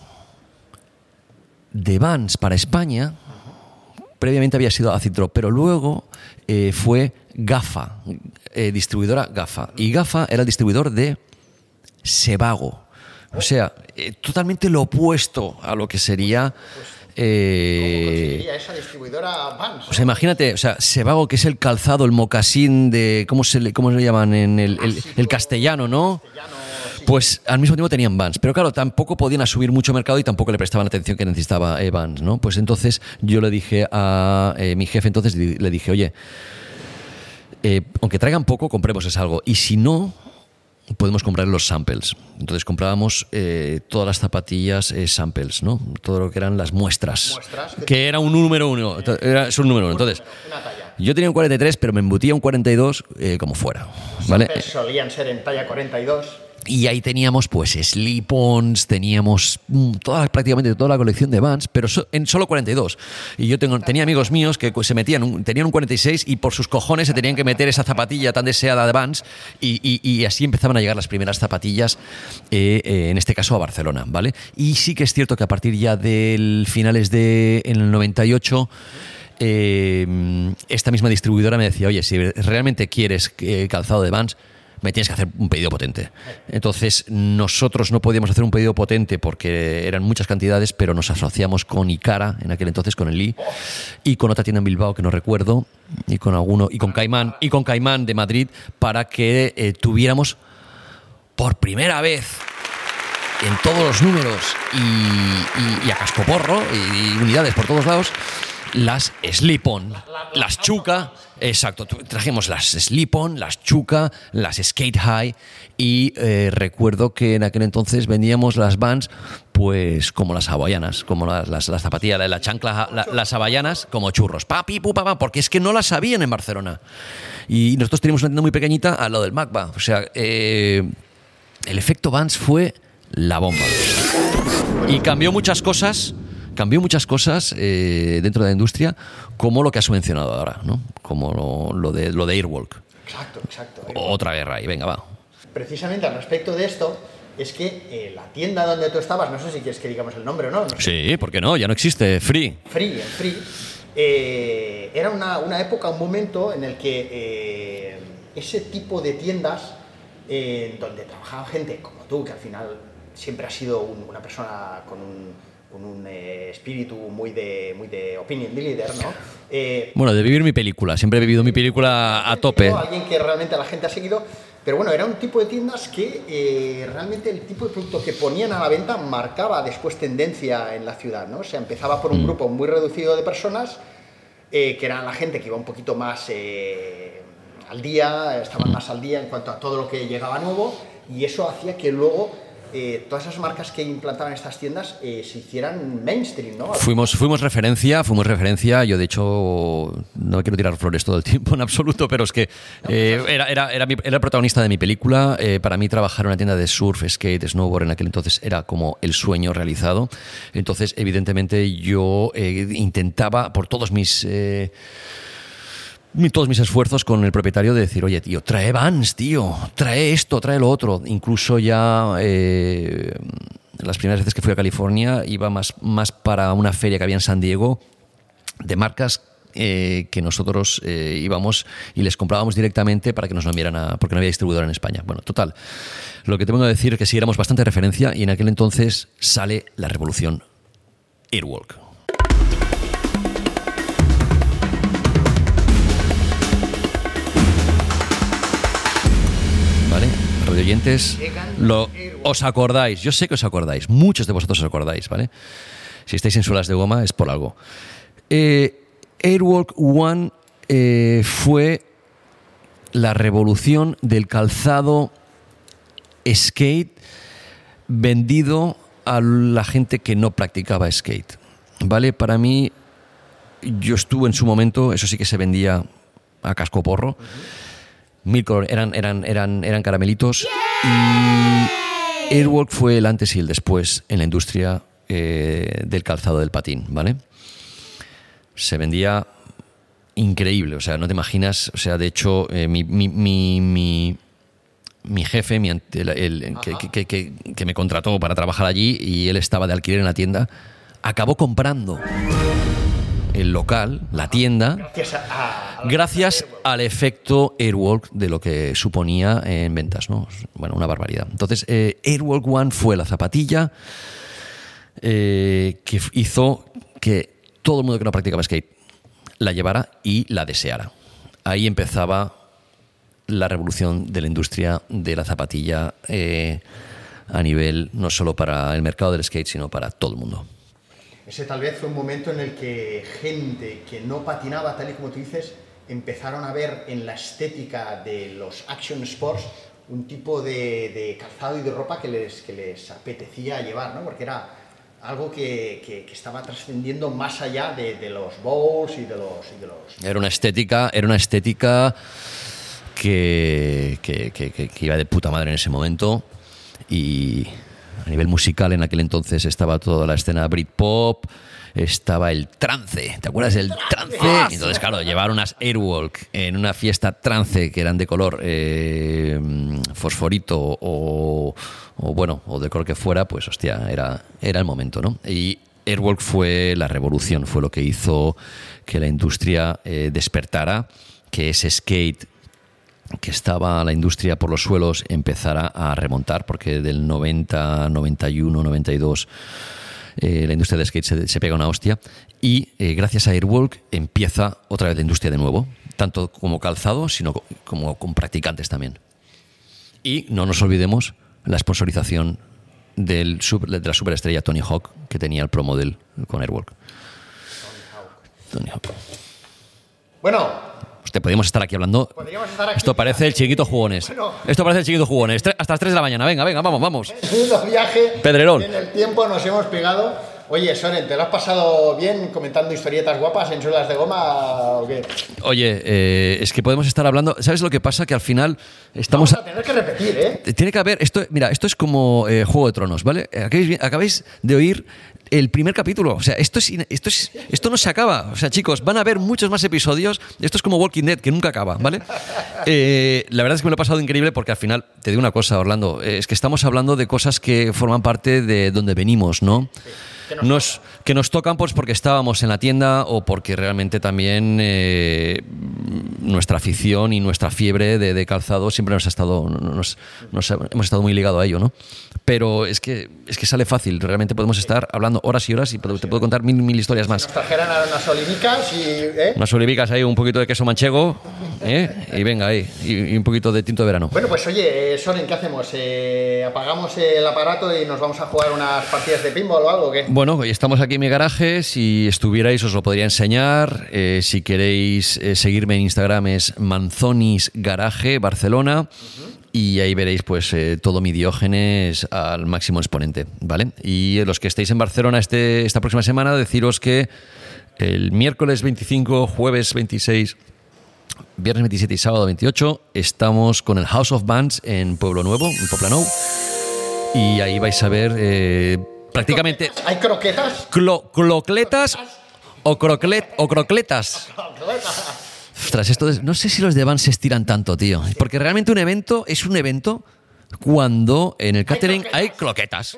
de Vans para España, previamente había sido Acid Drop, pero luego eh, fue GAFA, eh, distribuidora GAFA. Y GAFA era el distribuidor de Sebago. O sea, eh, totalmente lo opuesto a lo que sería... eh, Conseguiría esa distribuidora Vans. o sea, imagínate, o sea, Sebago, que es el calzado, el mocasín de. ¿Cómo se le, cómo se le llaman? En el, el- el castellano, ¿no? Pues al mismo tiempo tenían Vans. Pero claro, tampoco podían asumir mucho mercado y tampoco le prestaban atención que necesitaba eh, Vans, ¿no? Pues entonces yo le dije a eh, mi jefe, entonces le dije, oye, eh, aunque traigan poco, compremos es algo. Y si no, podemos comprar los samples. Entonces comprábamos eh, todas las zapatillas eh, samples, ¿no? Todo lo que eran las muestras. Muestras. Que era un número uno. Era, es un número uno. Entonces, yo tenía un 43, pero me embutía un 42 eh, como fuera. ¿Vale? Solían ser en talla 42. Y ahí teníamos pues slip-ons, teníamos mm, toda, prácticamente toda la colección de Vans, pero so- en solo 42. Y yo tengo, tenía amigos míos que se metían, un- tenían un 46 y por sus cojones se tenían que meter esa zapatilla tan deseada de Vans y, así empezaban a llegar las primeras zapatillas, eh, eh, en este caso a Barcelona, ¿vale? Y sí que es cierto que a partir ya del finales de en el 98 eh, esta misma distribuidora me decía, oye, si realmente quieres calzado de Vans, me tienes que hacer un pedido potente. Entonces, nosotros no podíamos hacer un pedido potente porque eran muchas cantidades, pero nos asociamos con Icara, en aquel entonces con el Lee, y con otra tienda en Bilbao que no recuerdo, y con alguno, y con Caimán, y con Caimán de Madrid, para que eh, tuviéramos por primera vez en todos los números y a cascoporro y, y unidades por todos lados las Slip-On, las Chuca, exacto, trajimos las Slip-On, las Chuca, las Skate High y eh, recuerdo que en aquel entonces vendíamos las Vans pues como las hawaianas, como las, las, las zapatillas, la, la chancla, la- las hawaianas como churros, papi, pu, pa, pa, porque es que no las sabían en Barcelona. Y nosotros teníamos una tienda muy pequeñita al lado del MACBA, o sea, eh, el efecto Vans fue la bomba. Y cambió muchas cosas, cambió muchas cosas eh, dentro de la industria, como lo que has mencionado ahora, ¿no? Como lo, lo de, lo de Airwalk. Exacto, exacto. Otra guerra y venga, va. Precisamente al respecto de esto, es que eh, la tienda donde tú estabas, no sé si quieres que digamos el nombre o no, no sé, Sí, ¿por qué no? Ya no existe. Free. Free, en Free, eh, era una, una época, un momento en el que eh, ese tipo de tiendas donde trabajaba gente como tú, que al final siempre has sido un- una persona con un, con un, eh, espíritu muy de, muy de opinion leader, ¿no? Eh, Bueno, de vivir mi película. Siempre he vivido mi película a tope. Alguien que realmente la gente ha seguido. Pero bueno, era un tipo de tiendas que eh, realmente el tipo de producto que ponían a la venta marcaba después tendencia en la ciudad, ¿no? O sea, empezaba por un grupo muy reducido de personas, eh, que eran la gente que iba un poquito más eh, al día, estaban más al día en cuanto a todo lo que llegaba nuevo, y eso hacía que luego eh, todas esas marcas que implantaban estas tiendas eh, se hicieran mainstream, ¿no? Fuimos, fuimos referencia, fuimos referencia. Yo, de hecho, no quiero tirar flores todo el tiempo en absoluto, pero es que eh, era, era, era, mi- era el protagonista de mi película. Para mí, trabajar en una tienda de surf, skate, snowboard en aquel entonces era como el sueño realizado. Entonces, evidentemente, yo intentaba, por todos mis. Todos mis esfuerzos con el propietario de decir, oye, tío, trae Vans, tío, trae esto, trae lo otro. Incluso ya eh, las primeras veces que fui a California iba más, más para una feria que había en San Diego de marcas eh, que nosotros eh, íbamos y les comprábamos directamente para que nos lo enviaran a, porque no había distribuidor en España. Bueno, total. Lo que te vengo a decir es que sí éramos bastante referencia y en aquel entonces sale la revolución Airwalk. Oyentes, lo, os acordáis, yo sé que os acordáis, muchos de vosotros os acordáis, ¿vale? Si estáis en suelas de goma es por algo. Eh, Airwalk One eh, fue la revolución del calzado skate vendido a la gente que no practicaba skate. ¿Vale? Para mí, yo estuve en su momento, eso sí que se vendía a casco porro. Mil color- eran, eran, eran, eran caramelitos. Y Airwalk fue el antes y el después en la industria eh, del calzado del patín, ¿vale? Se vendía increíble, o sea, no te imaginas, o sea, de hecho, eh, mi, mi, mi, mi- jefe, mi el, el- que, que- que- que me contrató para trabajar allí y él estaba de alquiler en la tienda, acabó comprando el local, la tienda, Gracias a, a- a la- gracias al efecto Airwalk de lo que suponía en ventas, ¿no? Bueno, una barbaridad. Entonces, eh, Airwalk One fue la zapatilla eh, que hizo que todo el mundo que no practicaba skate la llevara y la deseara. Ahí empezaba la revolución de la industria de la zapatilla eh, a nivel no solo para el mercado del skate, sino para todo el mundo. Ese tal vez fue un momento en el que gente que no patinaba, tal y como tú dices, empezaron a ver en la estética de los action sports un tipo de, de calzado y de ropa que les, que les apetecía llevar, ¿no? Porque era algo que, que- estaba trascendiendo más allá de, de los bowls y de los... y de los- Era una estética, era una estética que, que- que- que- que iba de puta madre en ese momento. Y a nivel musical en aquel entonces estaba toda la escena Britpop, estaba el trance, ¿te acuerdas del trance? Y Entonces, claro, llevar unas Airwalk en una fiesta trance que eran de color eh, fosforito o, o, bueno, o de color que fuera, pues hostia, era, era el momento, ¿no? Y Airwalk fue la revolución, fue lo que hizo que la industria eh, despertara, que ese skate que estaba la industria por los suelos empezara a remontar, porque del 90, 91, 92 eh, la industria del skate se, se pega una hostia y eh, gracias a Airwalk empieza otra vez la industria de nuevo, tanto como calzado, sino co- como con practicantes también. Y no nos olvidemos la sponsorización del, de la superestrella Tony Hawk que tenía el Pro Model con Airwalk. Tony Hawk. Bueno, Podríamos estar aquí hablando. Podríamos estar aquí. Esto parece el chiquito jugones. Bueno. Esto parece el chiquito jugones. Hasta las 3 de la mañana. Venga, venga, vamos, vamos. Viaje. Pedrerol. En el tiempo nos hemos pegado. Oye, Soren, ¿te lo has pasado bien comentando historietas guapas en suelas de goma o qué? Oye, eh, es que podemos estar hablando. ¿Sabes lo que pasa? Que al final estamos. Vamos a tener que repetir, ¿eh? Tiene que haber. Esto, mira, esto es como eh, Juego de Tronos, ¿vale? Eh, Acabáis, acabáis de oír el primer capítulo. O sea, esto, es, esto, es, esto no se acaba. O sea, chicos, van a haber muchos más episodios. Esto es como Walking Dead, que nunca acaba, ¿vale? Eh, la verdad es que me lo he pasado increíble porque al final, te digo una cosa, Orlando, eh, es que estamos hablando de cosas que forman parte de donde venimos, ¿no? Nos Nos, que nos tocan pues porque estábamos en la tienda o porque realmente también eh, nuestra afición y nuestra fiebre de, de calzado siempre nos ha estado nos, nos ha- hemos estado muy ligado a ello no pero es que es que sale fácil realmente podemos estar hablando horas y horas y te puedo contar mil mil historias más Nos trajeran a unas olinicas y. ¿eh? unas olivicas ahí un poquito de queso manchego ¿eh? y venga ahí y, y un poquito de tinto de verano Bueno, pues oye, eh, Soren, ¿qué hacemos? ¿Apagamos el aparato y nos vamos a jugar unas partidas de pinball o algo? o ¿qué? Bueno, hoy estamos aquí en mi garaje. Si estuvierais, os lo podría enseñar. Eh, si queréis eh, seguirme en Instagram, es Manzonis Garaje Barcelona. Y ahí veréis, pues, eh, todo mi diógenes al máximo exponente, ¿vale? Y los que estéis en Barcelona este, esta próxima semana, deciros que el miércoles 25, jueves 26, viernes 27 y sábado 28, estamos con el House of Bands en Pueblo Nuevo, en Poplanou. Y ahí vais a ver prácticamente ¿Hay croquetas? clo- clocletas o, croclet, o crocletas. Ostras, esto no sé si los de Vans se estiran tanto, tío. Porque realmente un evento es un evento cuando en el catering hay croquetas,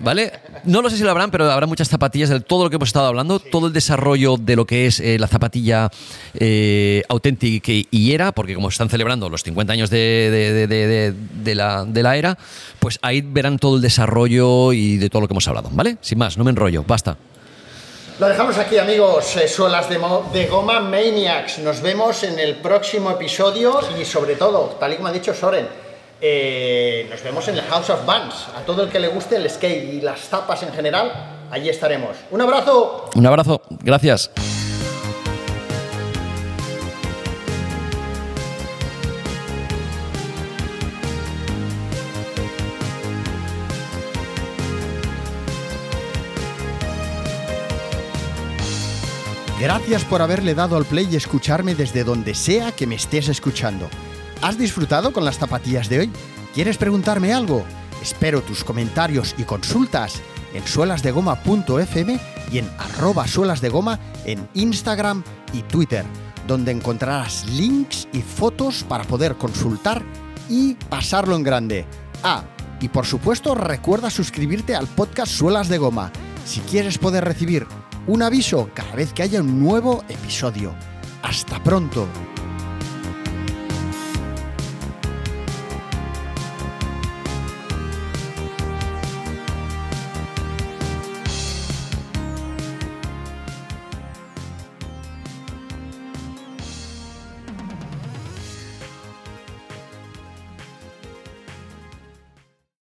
¿vale? No lo sé si lo habrán, pero habrá muchas zapatillas de todo lo que hemos estado hablando, todo el desarrollo de lo que es eh, la zapatilla eh, auténtica y era, porque como están celebrando los 50 años de, la, de la era, pues ahí verán todo el desarrollo y de todo lo que hemos hablado, ¿vale? Sin más, no me enrollo, basta. Lo dejamos aquí, amigos. eh, Suelas de, de goma Maniacs. Nos vemos en el próximo episodio y, sobre todo, tal y como ha dicho Soren, eh, nos vemos en el House of Bands. A todo el que le guste el skate y las zapas en general, allí estaremos. ¡Un abrazo! Un abrazo, gracias. Gracias por haberle dado al play y escucharme desde donde sea que me estés escuchando. ¿Has disfrutado con las zapatillas de hoy? ¿Quieres preguntarme algo? Espero tus comentarios y consultas en suelasdegoma.fm y en arroba suelasdegoma en Instagram y Twitter, donde encontrarás links y fotos para poder consultar y pasarlo en grande. Ah, y por supuesto recuerda suscribirte al podcast Suelas de Goma si quieres poder recibir un aviso cada vez que haya un nuevo episodio. Hasta pronto.